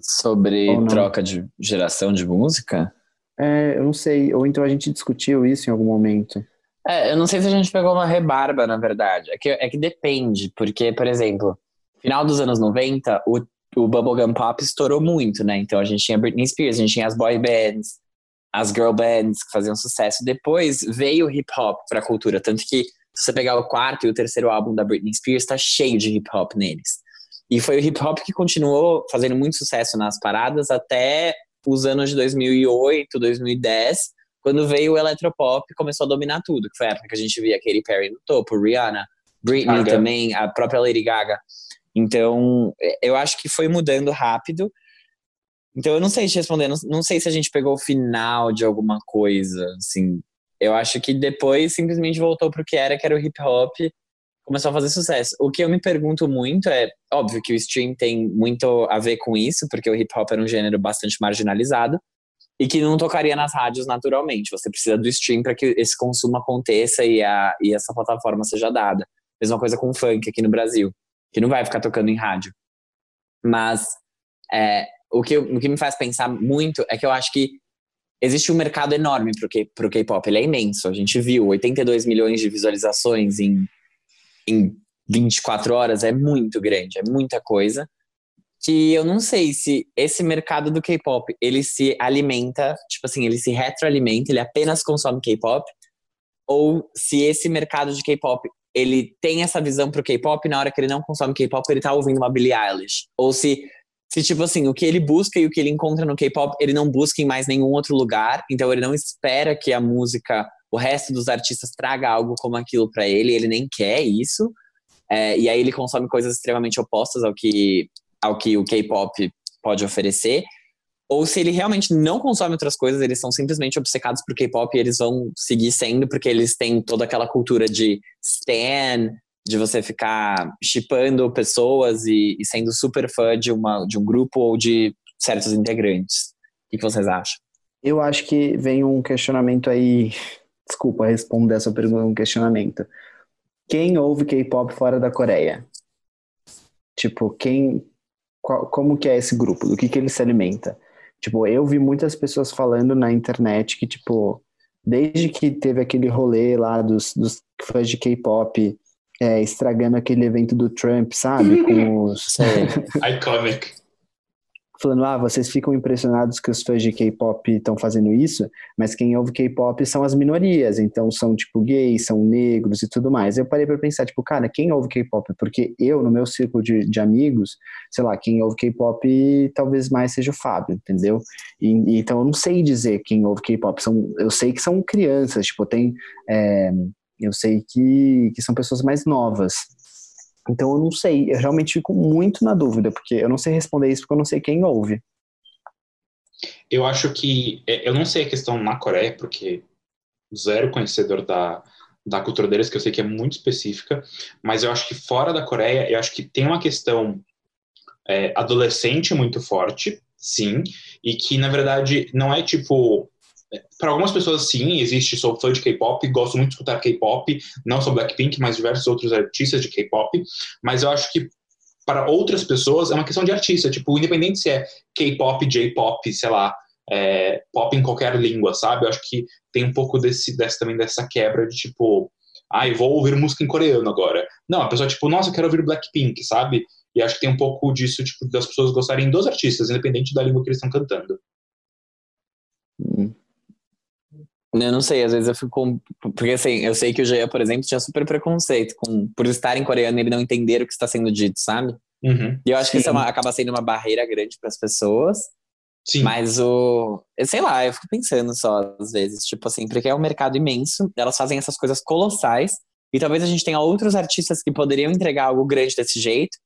Speaker 3: Sobre troca de geração de música?
Speaker 4: É, eu não sei. Ou então a gente discutiu isso em algum momento.
Speaker 3: É, eu não sei se a gente pegou uma rebarba, na verdade. É que, é que depende, porque, por exemplo, final dos anos 90, o, o Bubblegum Pop estourou muito, né? Então a gente tinha Britney Spears, a gente tinha as boy bands, as girl bands que faziam sucesso. Depois veio o hip hop pra cultura, tanto que se você pegar o quarto e o terceiro álbum da Britney Spears, tá cheio de hip hop neles. E foi o hip hop que continuou fazendo muito sucesso nas paradas até os anos de 2008, 2010, quando veio o eletropop começou a dominar tudo, que foi a época que a gente via Katy Perry no topo, Rihanna, Britney também, a própria Lady Gaga. Então, eu acho que foi mudando rápido. Então, eu não sei te responder, não, não sei se a gente pegou o final de alguma coisa, assim. Eu acho que depois simplesmente voltou pro que era, que era o hip hop, começou a fazer sucesso. O que eu me pergunto muito é, óbvio que o stream tem muito a ver com isso, porque o hip hop era um gênero bastante marginalizado, e que não tocaria nas rádios naturalmente. Você precisa do stream para que esse consumo aconteça e, a, e essa plataforma seja dada. Mesma coisa com o funk aqui no Brasil, que não vai ficar tocando em rádio. Mas é, o, que, o que me faz pensar muito é que eu acho que existe um mercado enorme para o K-pop. Ele é imenso. A gente viu 82 milhões de visualizações em, em 24 horas. É muito grande, é muita coisa que eu não sei se esse mercado do K-pop, ele se alimenta, tipo assim, ele se retroalimenta, ele apenas consome K-pop, ou se esse mercado de K-pop, ele tem essa visão pro K-pop, na hora que ele não consome K-pop, ele tá ouvindo uma Billie Eilish. Ou se, se, tipo assim, o que ele busca e o que ele encontra no K-pop, ele não busca em mais nenhum outro lugar, então ele não espera que a música, o resto dos artistas traga algo como aquilo para ele, ele nem quer isso. É, e aí ele consome coisas extremamente opostas ao que ao que o K-pop pode oferecer, ou se ele realmente não consome outras coisas, eles são simplesmente obcecados por K-pop e eles vão seguir sendo porque eles têm toda aquela cultura de stan, de você ficar chipando pessoas e, e, sendo super fã de, uma, de um grupo ou de certos integrantes. O que vocês acham?
Speaker 4: Eu acho que vem um questionamento aí. Desculpa responder essa pergunta, um questionamento. Quem ouve K-pop fora da Coreia? Tipo, quem, qual, como que é esse grupo, do que que ele se alimenta. Tipo, eu vi muitas pessoas falando na internet que, tipo, desde que teve aquele rolê lá dos, dos fãs de K-pop é, estragando aquele evento do Trump, sabe? Com os...
Speaker 2: Iconic
Speaker 4: falando, ah, vocês ficam impressionados que os fãs de K-pop estão fazendo isso, mas quem ouve K-pop são as minorias, então são, tipo, gays, são negros e tudo mais. Eu parei para pensar, tipo, cara, quem ouve K-pop? Porque eu, no meu círculo de, de amigos, sei lá, quem ouve K-pop talvez mais seja o Fábio, entendeu? E, então eu não sei dizer quem ouve K-pop, eu sei que são crianças, tipo, tem... É, eu sei que, que são pessoas mais novas, então eu não sei, eu realmente fico muito na dúvida, porque eu não sei responder isso porque eu não sei quem ouve.
Speaker 2: Eu acho que, é, eu não sei a questão na Coreia, porque zero conhecedor da, da cultura deles, que eu sei que é muito específica, mas eu acho que fora da Coreia, eu acho que tem uma questão é, adolescente muito forte, sim, e que na verdade não é tipo para algumas pessoas, sim, existe, sou fã de K-pop, gosto muito de escutar K-pop, não só Blackpink, mas diversos outros artistas de K-pop, mas eu acho que para outras pessoas é uma questão de artista, tipo, independente se é K-pop, J-pop, sei lá, é, pop em qualquer língua, sabe? Eu acho que tem um pouco desse, desse também dessa quebra de tipo, ah, eu vou ouvir música em coreano agora. Não, a pessoa tipo, nossa, eu quero ouvir Blackpink, sabe? E acho que tem um pouco disso, tipo, das pessoas gostarem dos artistas, independente da língua que eles estão cantando.
Speaker 4: Hum.
Speaker 3: Eu não sei, às vezes eu fico. com- Porque assim, eu sei que o Jean, por exemplo, tinha super preconceito com por estar em coreano e ele não entender o que está sendo dito, sabe?
Speaker 2: Uhum.
Speaker 3: E eu acho que isso é
Speaker 4: Sim.
Speaker 3: uma- acaba sendo uma barreira grande para as pessoas.
Speaker 2: Sim.
Speaker 3: Mas o. eu Sei lá, eu fico pensando só, às vezes, tipo assim, porque é um mercado imenso, elas fazem essas coisas colossais, e talvez a gente tenha outros artistas que poderiam entregar algo grande desse jeito.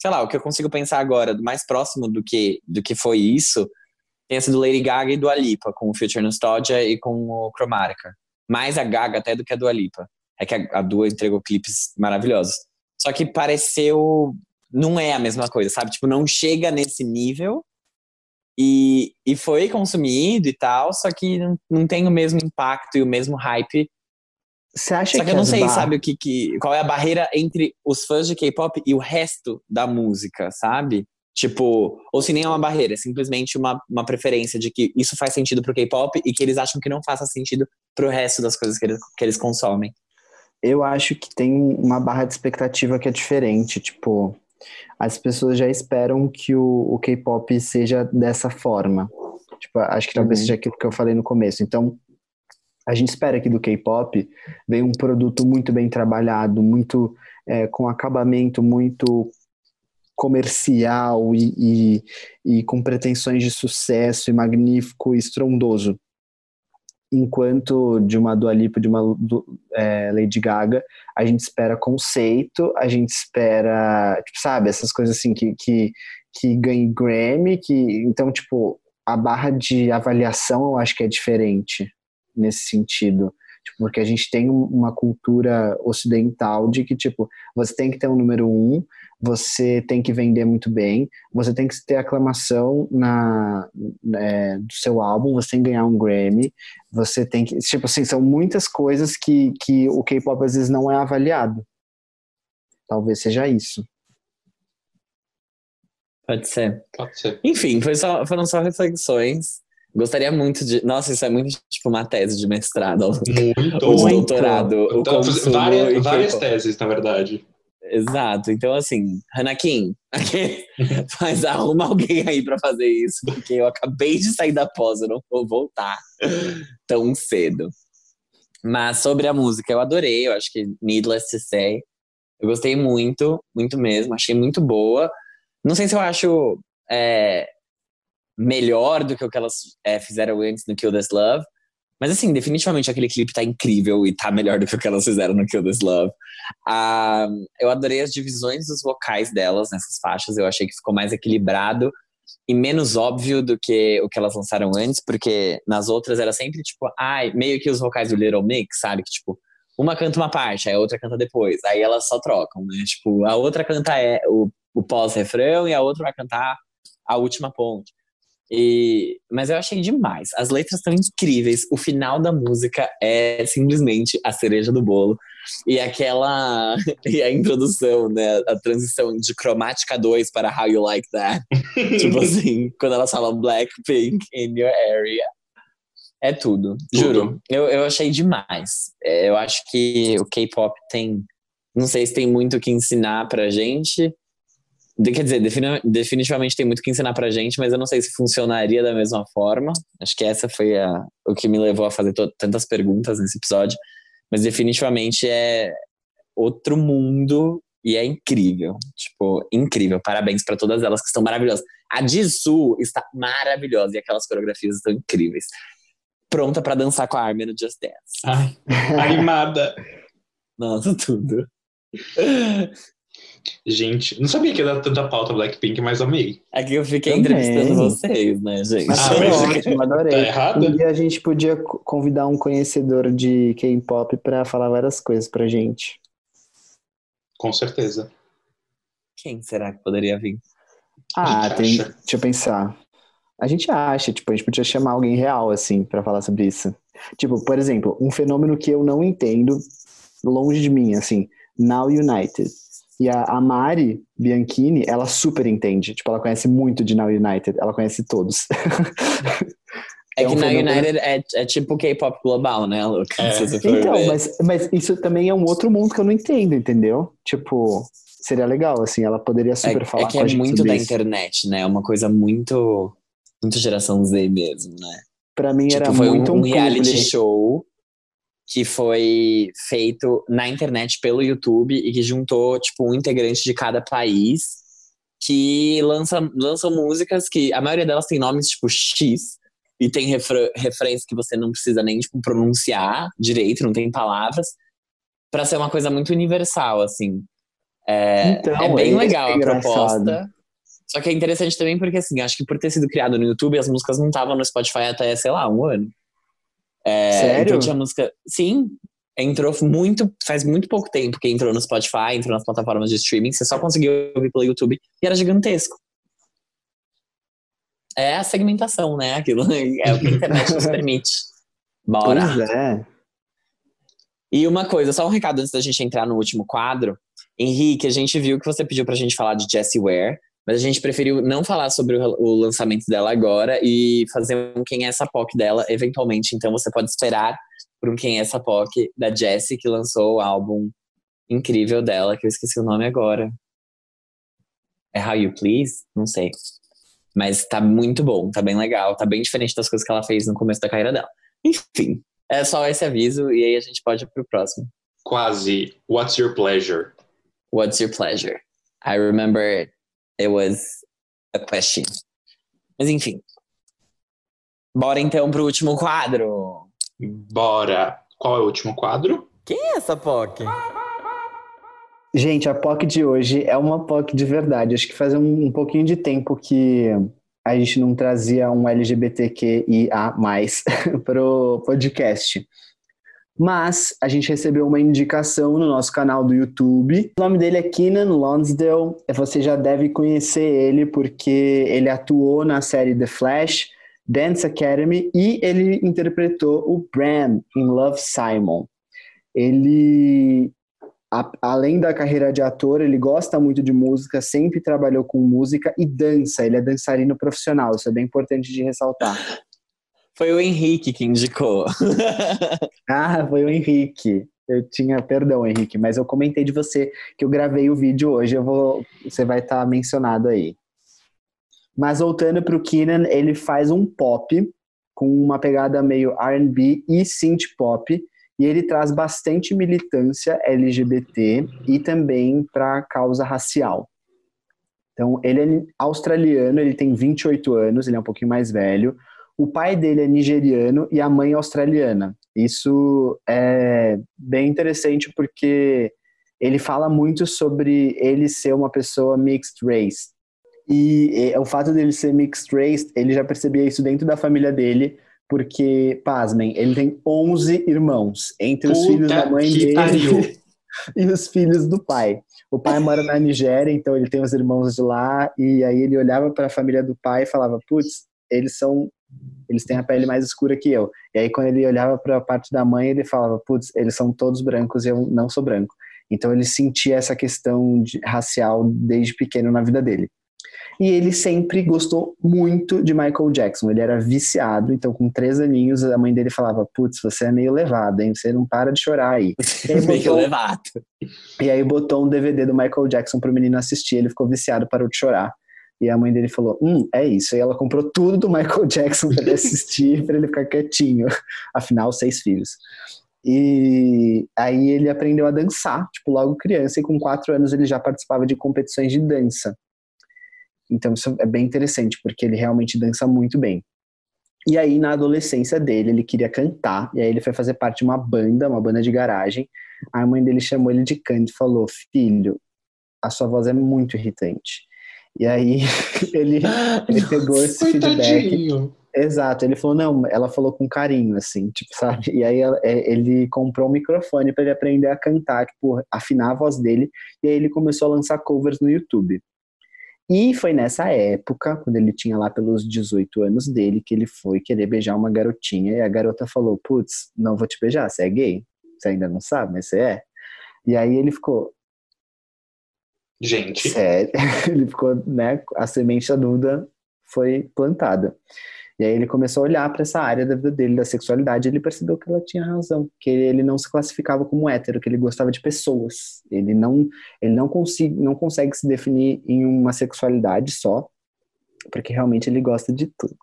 Speaker 3: Sei lá, o que eu consigo pensar agora, mais próximo do que, do que foi isso, tenha sido Lady Gaga e Dua Lipa, com o Future Nostalgia e com o Chromatica. Mais a Gaga até do que a Dua Lipa. É que a, a Dua entregou clipes maravilhosos. Só que pareceu. Não é a mesma coisa, sabe? Tipo, não chega nesse nível. E, e foi consumido e tal, só que não, não tem o mesmo impacto e o mesmo hype.
Speaker 4: Você acha
Speaker 3: Só que eu não sei,
Speaker 4: bar-
Speaker 3: sabe, o que, que, qual é a barreira entre os fãs de K-pop e o resto da música, sabe? Tipo, ou se nem é uma barreira, é simplesmente uma, uma preferência de que isso faz sentido pro K-pop e que eles acham que não faça sentido pro resto das coisas que eles, que eles consomem.
Speaker 4: Eu acho que tem uma barra de expectativa que é diferente. Tipo, as pessoas já esperam que o, o K-pop seja dessa forma. Tipo, acho que talvez
Speaker 3: Uhum.
Speaker 4: seja aquilo que eu falei no começo. Então, a gente espera que do K-pop venha um produto muito bem trabalhado, muito é, com acabamento muito comercial e, e, e com pretensões de sucesso e magnífico e estrondoso. Enquanto de uma Dua Lipa, de uma du- é, Lady Gaga, a gente espera conceito, a gente espera, tipo, sabe, essas coisas assim que, que, que ganhe Grammy, que então, tipo, a barra de avaliação eu acho que é diferente nesse sentido. Tipo, porque a gente tem um- uma cultura ocidental de que, tipo, você tem que ter um número um, você tem que vender muito bem, você tem que ter aclamação na, é, do seu álbum, você tem que ganhar um Grammy, você tem que. Tipo assim, são muitas coisas que, que o K-pop às vezes não é avaliado. Talvez seja isso.
Speaker 3: Pode ser.
Speaker 2: Pode ser.
Speaker 3: Enfim, foi só, foram só reflexões. Gostaria muito de. Nossa, isso é muito tipo uma tese de mestrado.
Speaker 2: Muito.
Speaker 3: Ou de
Speaker 4: Muito.
Speaker 3: doutorado. O
Speaker 2: Então, várias, várias teses, na verdade.
Speaker 3: Exato. Então, assim, Hanakin, mas arruma alguém aí pra fazer isso, porque eu acabei de sair da pós, eu não vou voltar tão cedo. Mas sobre a música, eu adorei, eu acho que Needless to Say. Eu gostei muito, muito mesmo, achei muito boa. Não sei se eu acho é, melhor do que o que elas é, fizeram antes no Kill This Love, mas assim, definitivamente aquele clipe tá incrível e tá melhor do que o que elas fizeram no Kill This Love. Ah, eu adorei as divisões dos vocais delas nessas faixas. Eu achei que ficou mais equilibrado e menos óbvio do que o que elas lançaram antes, porque nas outras era sempre tipo, ai, meio que os vocais do Little Mix, sabe? Que tipo, uma canta uma parte, aí a outra canta depois. Aí elas só trocam, né? Tipo, a outra canta é o, o pós-refrão e a outra vai cantar a última ponte. E, mas eu achei demais. As letras estão incríveis. O final da música é simplesmente a cereja do bolo. E aquela. E a introdução, né? A transição de cromática 2 para How You Like That. tipo assim, quando elas falam Blackpink in your area. É tudo. Juro. Eu, eu achei demais. É, Eu acho que o K-pop tem. Não sei se tem muito o que ensinar pra gente. Quer dizer, defini- definitivamente tem muito o que ensinar pra gente, mas eu não sei se funcionaria da mesma forma. Acho que essa foi a- o que me levou a fazer tantas perguntas nesse episódio. Mas definitivamente é outro mundo e é incrível. Tipo, incrível. Parabéns pra todas elas que estão maravilhosas. A Jisoo está maravilhosa e aquelas coreografias estão incríveis. Pronta pra dançar com a Armin no Just Dance.
Speaker 2: Ai, animada.
Speaker 3: Nossa, tudo.
Speaker 2: Gente, não sabia que ia dar tanta pauta Blackpink, mas amei.
Speaker 3: Aqui eu fiquei
Speaker 4: Também.
Speaker 3: entrevistando vocês, né, gente?
Speaker 4: Mas
Speaker 2: Ah, mas-
Speaker 4: ótimo,
Speaker 2: Tá
Speaker 4: adorei.
Speaker 2: errado?
Speaker 4: Um dia a gente podia co- convidar um conhecedor de K-pop pra falar várias coisas pra gente.
Speaker 2: Com certeza.
Speaker 3: Quem será que poderia vir?
Speaker 4: Ah, tem.
Speaker 2: acha.
Speaker 4: Deixa eu pensar. A gente acha, tipo, a gente podia chamar alguém real, assim, pra falar sobre isso. Tipo, por exemplo, um fenômeno que eu não entendo, longe de mim, assim, Now United. E a, a Mari Bianchini, ela super entende. Tipo, ela conhece muito de Now United. Ela conhece todos.
Speaker 3: É,
Speaker 4: É
Speaker 3: que na
Speaker 4: fenômeno-
Speaker 3: United é, é tipo K-pop global, né, Luca?
Speaker 2: É.
Speaker 4: Então, mas, mas isso também é um outro mundo que eu não entendo, entendeu? Tipo, seria legal, assim, ela poderia
Speaker 3: é,
Speaker 4: super falar
Speaker 3: é que
Speaker 4: com a
Speaker 3: é
Speaker 4: gente
Speaker 3: muito
Speaker 4: sobre
Speaker 3: da
Speaker 4: isso.
Speaker 3: internet, né? É uma coisa muito, muito geração Z mesmo, né?
Speaker 4: Pra mim
Speaker 3: Tipo,
Speaker 4: era
Speaker 3: foi
Speaker 4: muito
Speaker 3: um,
Speaker 4: um,
Speaker 3: um reality
Speaker 4: publi.
Speaker 3: show que foi feito na internet pelo YouTube e que juntou, tipo, um integrante de cada país que lança, lançam músicas que a maioria delas tem nomes, tipo, X e tem refrões que você não precisa nem, tipo, pronunciar direito, não tem palavras, pra ser uma coisa muito universal, assim. É,
Speaker 4: Então,
Speaker 3: é bem
Speaker 4: é
Speaker 3: legal a proposta. Só que é interessante também porque, assim, acho que por ter sido criado no YouTube, as músicas não estavam no Spotify até, sei lá, um ano. É,
Speaker 4: Sério?
Speaker 3: Então tinha música. Sim, entrou muito. Faz muito pouco tempo que entrou no Spotify, entrou nas plataformas de streaming. Você só conseguiu ouvir pelo YouTube e era gigantesco. É a segmentação, né? Aquilo é o que a internet nos permite. Bora.
Speaker 4: Pois é.
Speaker 3: E uma coisa, só um recado antes da gente entrar no último quadro. Henrique, a gente viu que você pediu pra gente falar de Jessie Ware, mas a gente preferiu não falar sobre o, o lançamento dela agora e fazer um Quem é essa POC dela eventualmente. Então você pode esperar por um Quem é essa POC da Jessie, que lançou o álbum incrível dela, que eu esqueci o nome agora. É How You Please? Não sei. Mas tá muito bom, tá bem legal, tá bem diferente das coisas que ela fez no começo da carreira dela. Enfim, é só esse aviso e aí a gente pode ir pro próximo.
Speaker 2: Quase. What's your pleasure?
Speaker 3: What's your pleasure? I remember it was a question. Mas enfim. Bora então pro último quadro.
Speaker 2: Bora. Qual é o último quadro?
Speaker 1: Quem é essa POC?
Speaker 4: Gente, a POC de hoje é uma POC de verdade. Acho que faz um, um pouquinho de tempo que a gente não trazia um LGBTQIA pro podcast. Mas a gente recebeu uma indicação no nosso canal do YouTube. O nome dele é Keenan Lonsdale. Você já deve conhecer ele porque ele atuou na série The Flash, Dance Academy e ele interpretou o Bram em Love Simon. Ele a- além da carreira de ator, ele gosta muito de música, sempre trabalhou com música e dança. Ele é dançarino profissional, isso é bem importante de ressaltar.
Speaker 3: Foi o Henrique que indicou.
Speaker 4: Ah, foi o Henrique. Eu tinha, perdão, Henrique, mas eu comentei de você que eu gravei o vídeo hoje, eu vou, você vai estar mencionado aí. Mas voltando para o Keenan, ele faz um pop com uma pegada meio R&B e synth pop, e ele traz bastante militância LGBT e também para causa racial. Então, ele é australiano, ele tem 28 anos, ele é um pouquinho mais velho. O pai dele é nigeriano e a mãe é australiana. Isso é bem interessante porque ele fala muito sobre ele ser uma pessoa mixed race. E, e o fato dele ser mixed race, ele já percebia isso dentro da família dele, porque, pasmem, ele tem 11 irmãos, entre os
Speaker 2: Puta
Speaker 4: filhos da mãe dele
Speaker 2: pariu.
Speaker 4: e os filhos do pai. O pai mora na Nigéria, então ele tem os irmãos de lá, e aí ele olhava para a família do pai e falava: putz, eles são. Eles têm a pele mais escura que eu. E aí, quando ele olhava para a parte da mãe, ele falava: putz, eles são todos brancos e eu não sou branco. Então, ele sentia essa questão de, racial desde pequeno na vida dele. E ele sempre gostou muito de Michael Jackson. Ele era viciado, então com três aninhos a mãe dele falava: Putz, você é meio levado, hein? Você não para de chorar aí. E aí
Speaker 3: Meio levado.
Speaker 4: e aí botou um DVD do Michael Jackson pro menino assistir, ele ficou viciado, parou de chorar. E a mãe dele falou: Hum, é isso. E ela comprou tudo do Michael Jackson pra ele assistir, pra ele ficar quietinho. Afinal, seis filhos. E aí ele aprendeu a dançar, tipo, logo criança, e com quatro anos ele já participava de competições de dança. Então isso é bem interessante, porque ele realmente dança muito bem. E aí, na adolescência dele, ele queria cantar, e aí ele foi fazer parte de uma banda, uma banda de garagem. A mãe dele chamou ele de canto e falou: Filho, a sua voz é muito irritante. E aí ele, ele pegou esse feedback.
Speaker 2: Coitadinho.
Speaker 4: Exato, ele falou, não, ela falou com carinho, assim, tipo, sabe? E aí ela- é, ele comprou um microfone para ele aprender a cantar, tipo, afinar a voz dele, e aí ele começou a lançar covers no YouTube. E foi nessa época, quando ele tinha lá pelos 18 anos dele, que ele foi querer beijar uma garotinha, e a garota falou, putz, não vou te beijar, você é gay? Você ainda não sabe, mas você é? E aí ele ficou,
Speaker 2: Gente,
Speaker 4: Sério, ele ficou, né? A semente da dúvida foi plantada. E aí ele começou a olhar para essa área da vida dele, da sexualidade, e ele percebeu que ela tinha razão, que ele não se classificava como hétero, que ele gostava de pessoas. Ele não, ele não, consiga, não consegue se definir em uma sexualidade só, porque realmente ele gosta de tudo.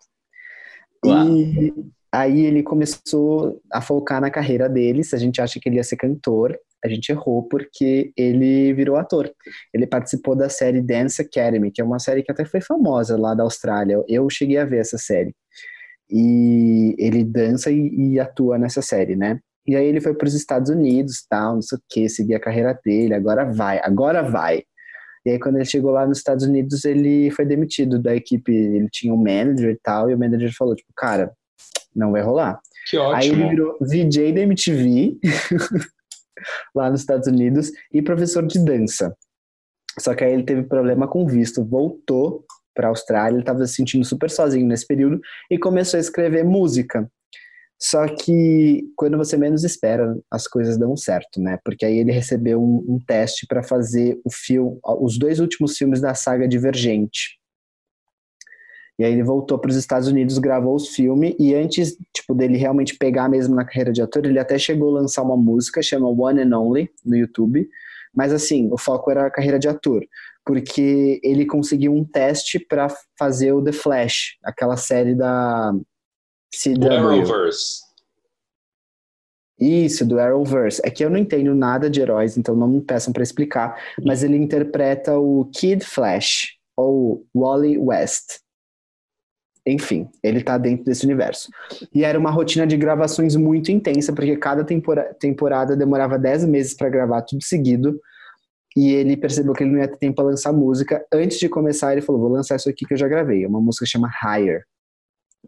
Speaker 3: Claro.
Speaker 4: E Aí ele começou a focar na carreira dele. Se a gente acha que ele ia ser cantor, a gente errou porque ele virou ator. Ele participou da série Dance Academy, que é uma série que até foi famosa lá da Austrália. Eu cheguei a ver essa série. E ele dança e, e atua nessa série, né? E aí ele foi para os Estados Unidos, tal, não sei o que, seguir a carreira dele, agora vai, agora vai. E aí quando ele chegou lá nos Estados Unidos, ele foi demitido da equipe, ele tinha um manager e tal, e o manager falou, tipo, cara, não vai rolar.
Speaker 2: Que ótimo.
Speaker 4: Aí ele virou VJ da MTV, lá nos Estados Unidos, e professor de dança. Só que aí ele teve problema com visto, voltou para a Austrália, ele estava se sentindo super sozinho nesse período, e começou a escrever música. Só que quando você menos espera, as coisas dão certo, né? Porque aí ele recebeu um, um teste para fazer o filme, os dois últimos filmes da saga Divergente. E aí ele voltou para os Estados Unidos, gravou os filmes e antes, tipo, dele realmente pegar mesmo na carreira de ator, ele até chegou a lançar uma música chama One and Only no YouTube. Mas assim, o foco era a carreira de ator, porque ele conseguiu um teste para fazer o The Flash, aquela série da
Speaker 2: CW. Arrowverse.
Speaker 4: Isso, do Arrowverse. É que eu não entendo nada de heróis, então não me peçam para explicar, mas ele interpreta o Kid Flash, ou Wally West. Enfim, ele tá dentro desse universo. E era uma rotina de gravações muito intensa, porque cada tempora temporada demorava 10 meses para gravar tudo seguido. E ele percebeu que ele não ia ter tempo para lançar música. Antes de começar, ele falou: Vou lançar isso aqui que eu já gravei. É uma música chama Higher.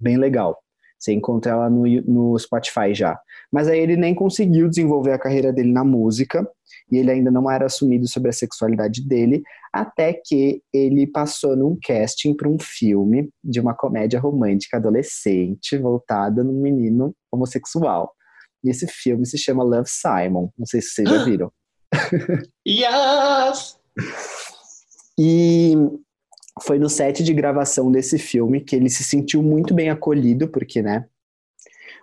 Speaker 4: Bem legal. Você encontra ela no, no Spotify já. Mas aí ele nem conseguiu desenvolver a carreira dele na música e ele ainda não era assumido sobre a sexualidade dele, até que ele passou num casting para um filme de uma comédia romântica adolescente voltada num menino homossexual. E esse filme se chama Love Simon. Não sei se vocês já viram.
Speaker 2: yes!
Speaker 4: E foi no set de gravação desse filme que ele se sentiu muito bem acolhido, porque, né,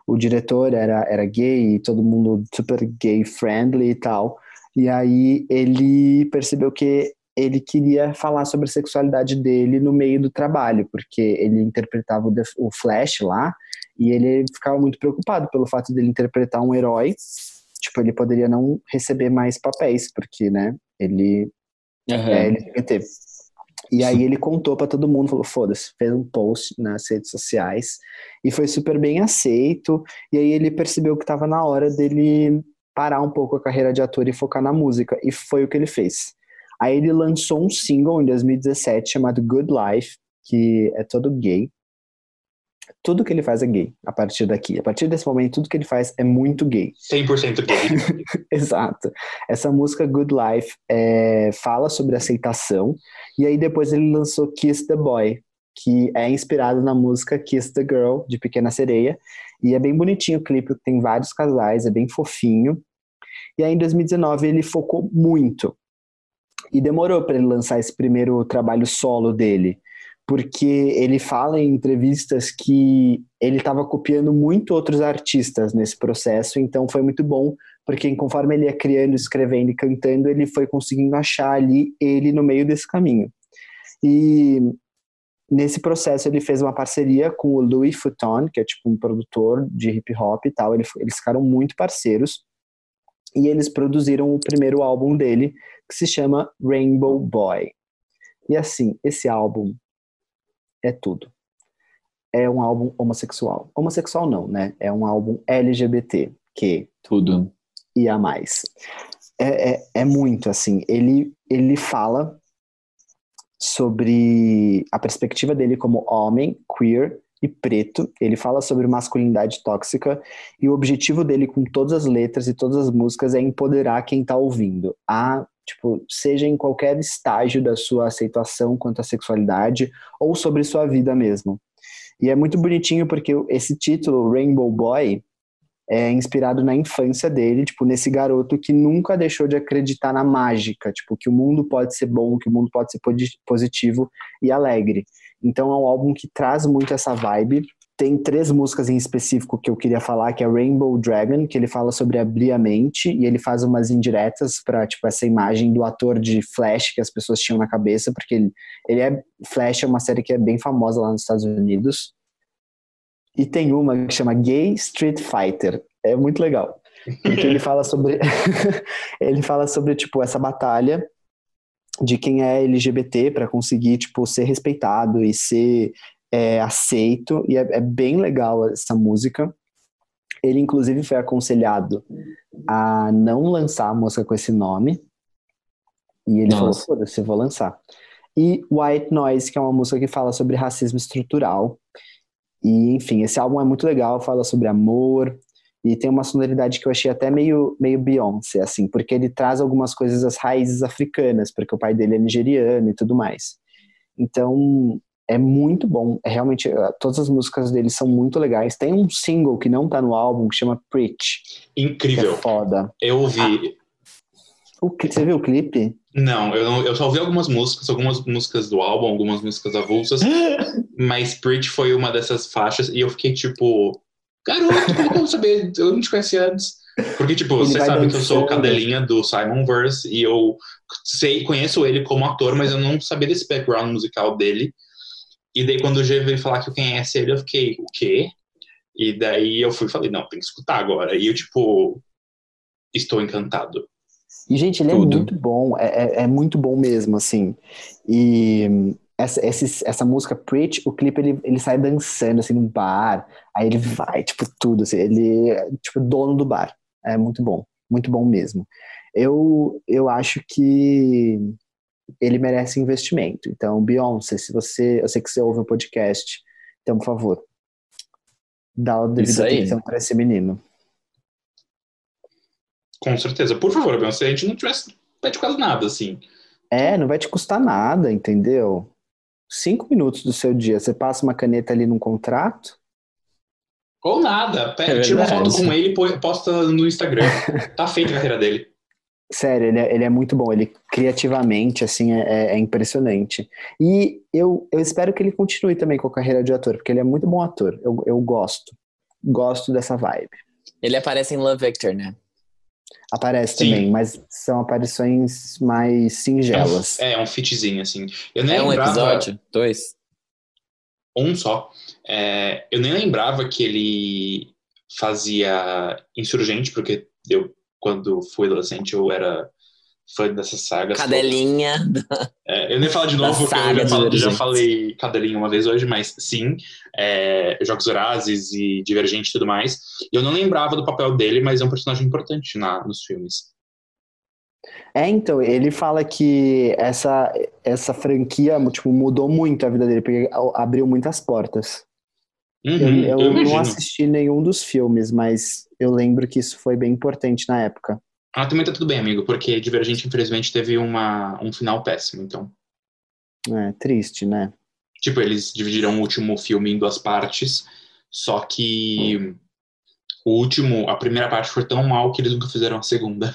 Speaker 4: o diretor era, era gay e todo mundo super gay friendly e tal. E aí ele percebeu que ele queria falar sobre a sexualidade dele no meio do trabalho, porque ele interpretava o, Flash lá e ele ficava muito preocupado pelo fato dele interpretar um herói. Tipo, ele poderia não receber mais papéis, porque, né, ele uhum. é LGBT. E aí ele contou para todo mundo, falou, foda-se, fez um post nas redes sociais e foi super bem aceito. E aí ele percebeu que estava na hora dele parar um pouco a carreira de ator e focar na música, e foi o que ele fez. Aí ele lançou um single em 2017 chamado Good Life, que é todo gay. Tudo que ele faz é gay a partir daqui. A partir desse momento, tudo que ele faz é muito gay.
Speaker 2: 100% gay.
Speaker 4: Exato. Essa música Good Life é, fala sobre aceitação. E aí depois ele lançou Kiss the Boy, que é inspirado na música Kiss the Girl, de Pequena Sereia. E é bem bonitinho o clipe, tem vários casais, é bem fofinho. E aí em 2019 ele focou muito. E demorou para ele lançar esse primeiro trabalho solo dele, porque ele fala em entrevistas que ele estava copiando muito outros artistas nesse processo, então foi muito bom, porque conforme ele ia criando, escrevendo e cantando, ele foi conseguindo achar ali ele no meio desse caminho. E nesse processo ele fez uma parceria com o Louis Futon, que é tipo um produtor de hip hop e tal, eles ficaram muito parceiros, e eles produziram o primeiro álbum dele, que se chama Rainbow Boy. E assim, esse álbum é tudo. É um álbum homossexual. Homossexual não, né? É um álbum LGBT, que
Speaker 3: tudo
Speaker 4: e a mais. É, é, é muito assim. Ele ele fala sobre a perspectiva dele como homem, queer e preto. Ele fala sobre masculinidade tóxica e o objetivo dele com todas as letras e todas as músicas é empoderar quem está ouvindo. A tipo, seja em qualquer estágio da sua aceitação quanto à sexualidade ou sobre sua vida mesmo. E é muito bonitinho porque esse título, Rainbow Boy, é inspirado na infância dele, tipo, nesse garoto que nunca deixou de acreditar na mágica, tipo, que o mundo pode ser bom, que o mundo pode ser positivo e alegre. Então é um álbum que traz muito essa vibe. Tem três músicas em específico que eu queria falar, que é Rainbow Dragon, que ele fala sobre abrir a mente e ele faz umas indiretas para tipo essa imagem do ator de Flash que as pessoas tinham na cabeça, porque ele, ele é Flash é uma série que é bem famosa lá nos Estados Unidos. E tem uma que chama Gay Street Fighter. É muito legal. Porque ele fala sobre. ele fala sobre, tipo, essa batalha de quem é LGBT para conseguir, tipo, ser respeitado e ser é, aceito. E é, é bem legal essa música. Ele, inclusive, foi aconselhado a não lançar a música com esse nome. E ele
Speaker 3: Nossa.
Speaker 4: falou: foda-se, vou lançar. E White Noise, que é uma música que fala sobre racismo estrutural. E, enfim, esse álbum é muito legal, fala sobre amor. E tem uma sonoridade que eu achei até meio, meio Beyoncé, assim, porque ele traz algumas coisas das raízes africanas, porque o pai dele é nigeriano e tudo mais. Então, é muito bom. É realmente, eh, todas as músicas dele são muito legais. Tem um single que não tá no álbum, que chama Preach, é
Speaker 2: Incrível.
Speaker 4: foda.
Speaker 2: Eu ouvi.
Speaker 4: O cli- você viu o clipe?
Speaker 2: Não, eu, não, eu só ouvi algumas músicas, algumas músicas do álbum, algumas músicas avulsas, mas Preach foi uma dessas faixas e eu fiquei tipo, garoto, como que eu vou saber? Eu não te conheci antes. Porque, tipo,
Speaker 4: Ele
Speaker 2: você sabe que eu sou
Speaker 4: dançando.
Speaker 2: cadelinha do Simon Verse e eu sei, conheço ele como ator, mas eu não sabia desse background musical dele. E daí, quando o G veio falar que eu conhece ele, eu fiquei, o quê? E daí eu fui e falei, não, tem que escutar agora. E eu, tipo, estou encantado.
Speaker 4: E, gente, ele
Speaker 3: Tudo.
Speaker 4: é muito bom, é, é, é muito bom mesmo, assim. E essa, esses- essa música Preach, o clipe, ele, ele sai dançando, assim, num bar, aí ele vai, tipo, tudo, assim, ele é, tipo, dono do bar. É muito bom, muito bom mesmo. Eu, eu acho que ele merece investimento. Então, Beyoncé, se você, eu sei que você ouve o podcast, então, por favor, dá o devido atenção para esse menino.
Speaker 2: Com certeza. Por favor, Beyoncé, se a gente não tivesse pede quase nada, assim.
Speaker 4: É, não vai te custar nada, entendeu? Cinco minutos do seu dia, você passa uma caneta ali num contrato,
Speaker 2: Ou nada. Pega,
Speaker 3: É
Speaker 2: tira uma foto com ele e posta no Instagram. tá feita a carreira dele.
Speaker 4: Sério, ele é, ele é muito bom, ele criativamente, assim, é, é- é impressionante. E eu, eu espero que ele continue também com a carreira de ator, porque ele é muito bom ator, eu, eu gosto, gosto dessa vibe.
Speaker 3: Ele aparece em Love Victor, né?
Speaker 4: Aparece
Speaker 2: Sim.
Speaker 4: também, mas são aparições mais singelas.
Speaker 2: É, é um fitzinho, assim. Eu nem
Speaker 3: É um
Speaker 2: lembrava.
Speaker 3: episódio? Dois?
Speaker 2: Um só. É, eu nem lembrava que ele fazia Insurgente, porque eu, quando fui adolescente, eu era fã dessas sagas.
Speaker 3: Cadelinha.
Speaker 2: É, eu nem falo de novo, porque eu
Speaker 3: saga
Speaker 2: já, falo- já falei Cadelinha uma vez hoje, mas sim, é, Jogos Vorazes e Divergente e tudo mais. E eu não lembrava do papel dele, mas é um personagem importante na, nos filmes.
Speaker 4: É, então, ele fala que essa, essa franquia tipo, mudou muito a vida dele, porque abriu muitas portas.
Speaker 2: Uhum,
Speaker 4: Eu, eu
Speaker 2: eu
Speaker 4: não assisti nenhum dos filmes, mas eu lembro que isso foi bem importante na época.
Speaker 2: Ah, também tá tudo bem, amigo, porque Divergente, infelizmente, teve uma, um final péssimo, então.
Speaker 4: É triste, né?
Speaker 2: Tipo, eles dividiram o último filme em duas partes, só que o último, a primeira parte foi tão mal que eles nunca fizeram a segunda.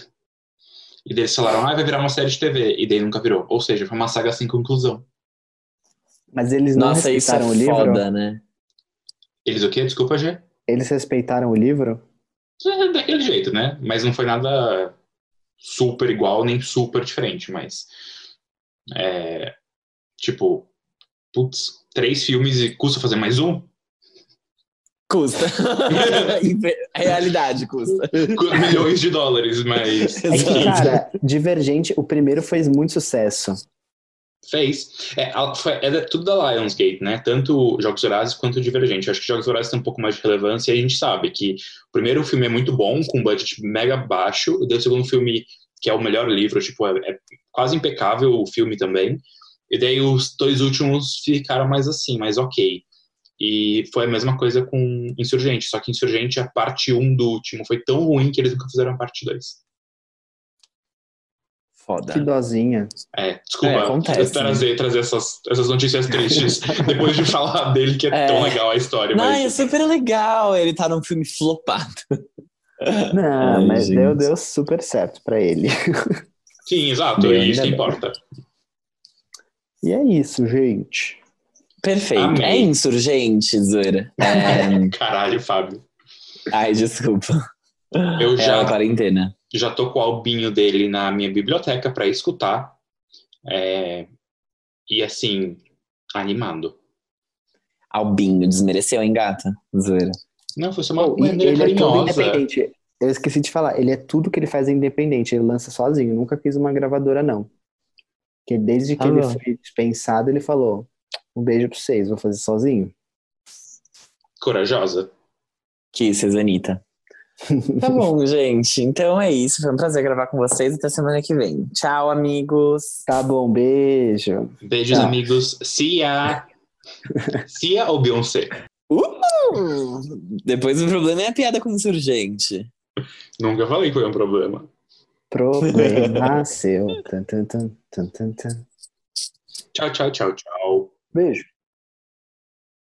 Speaker 2: E daí eles falaram, ah, vai virar uma série de TV, e daí nunca virou. Ou seja, foi uma saga sem conclusão.
Speaker 4: Mas eles não
Speaker 3: Nossa, isso é
Speaker 4: respeitaram o livro?
Speaker 3: foda, né?
Speaker 2: Eles o quê? Desculpa, Gê?
Speaker 4: Eles respeitaram o livro?
Speaker 2: É daquele jeito, né? Mas não foi nada super igual, nem super diferente, mas. É, tipo, putz, três filmes e custa fazer mais um?
Speaker 3: Custa. Realidade custa.
Speaker 2: Milhões de dólares, mas.
Speaker 4: É que, cara, Divergente, o primeiro fez muito sucesso.
Speaker 2: Fez. É, foi- é tudo da Lionsgate, né? Tanto Jogos Vorazes quanto Divergente. Acho que Jogos Vorazes tem um pouco mais de relevância e a gente sabe que o primeiro filme é muito bom, com um budget mega baixo. E o segundo filme, que é o melhor livro, tipo, é, é quase impecável o filme também. E daí os dois últimos ficaram mais assim, mais ok. E foi a mesma coisa com Insurgente. Só que Insurgente, a parte 1 do último foi tão ruim que eles nunca fizeram a parte 2.
Speaker 3: Foda.
Speaker 4: Que dozinha.
Speaker 2: É, desculpa
Speaker 3: É, acontece,
Speaker 2: trazer, trazer essas, essas notícias tristes depois de falar dele que é,
Speaker 3: É.
Speaker 2: tão legal a história.
Speaker 3: Não, é
Speaker 2: mas
Speaker 3: super legal ele tá num filme flopado.
Speaker 4: Não,
Speaker 3: Ai,
Speaker 4: mas
Speaker 3: gente.
Speaker 4: deu, deu super certo pra ele.
Speaker 2: sim, exato,
Speaker 4: Bem,
Speaker 2: e isso que
Speaker 4: ainda
Speaker 2: importa.
Speaker 4: E é isso, gente.
Speaker 3: Perfeito.
Speaker 2: Amei.
Speaker 3: É insurgente, Zura. É...
Speaker 2: Caralho, Fábio.
Speaker 3: Ai, desculpa.
Speaker 2: Eu
Speaker 3: É a
Speaker 2: já,
Speaker 3: quarentena.
Speaker 2: Já tô com o albinho dele na minha biblioteca para escutar. É, e assim, animado.
Speaker 3: Albinho, desmereceu, hein, gata? Zoeira.
Speaker 2: Não, foi só uma
Speaker 4: Oh,
Speaker 2: maneira
Speaker 4: ele é todo
Speaker 2: carinhosa.
Speaker 4: independente. Eu esqueci de falar, ele é tudo que ele faz é independente, ele lança sozinho, nunca quis uma gravadora, não. Porque desde que
Speaker 3: Ah,
Speaker 4: ele
Speaker 3: não.
Speaker 4: foi dispensado, ele falou: um beijo pra vocês, vou fazer sozinho.
Speaker 2: Corajosa.
Speaker 3: Kisses, Anitta. Tá bom, gente. Então é isso. Foi um prazer gravar com vocês. Até semana que vem. Tchau, amigos.
Speaker 4: Tá bom, beijo.
Speaker 2: Beijos,
Speaker 4: Tá.
Speaker 2: amigos. Cia. Cia ou Beyoncé?
Speaker 3: Uh! Depois o problema é a piada com insurgente.
Speaker 2: Nunca falei que foi um problema.
Speaker 4: Problema seu. Tan, tan, tan, tan, tan.
Speaker 2: Tchau, tchau, tchau, tchau.
Speaker 4: Beijo.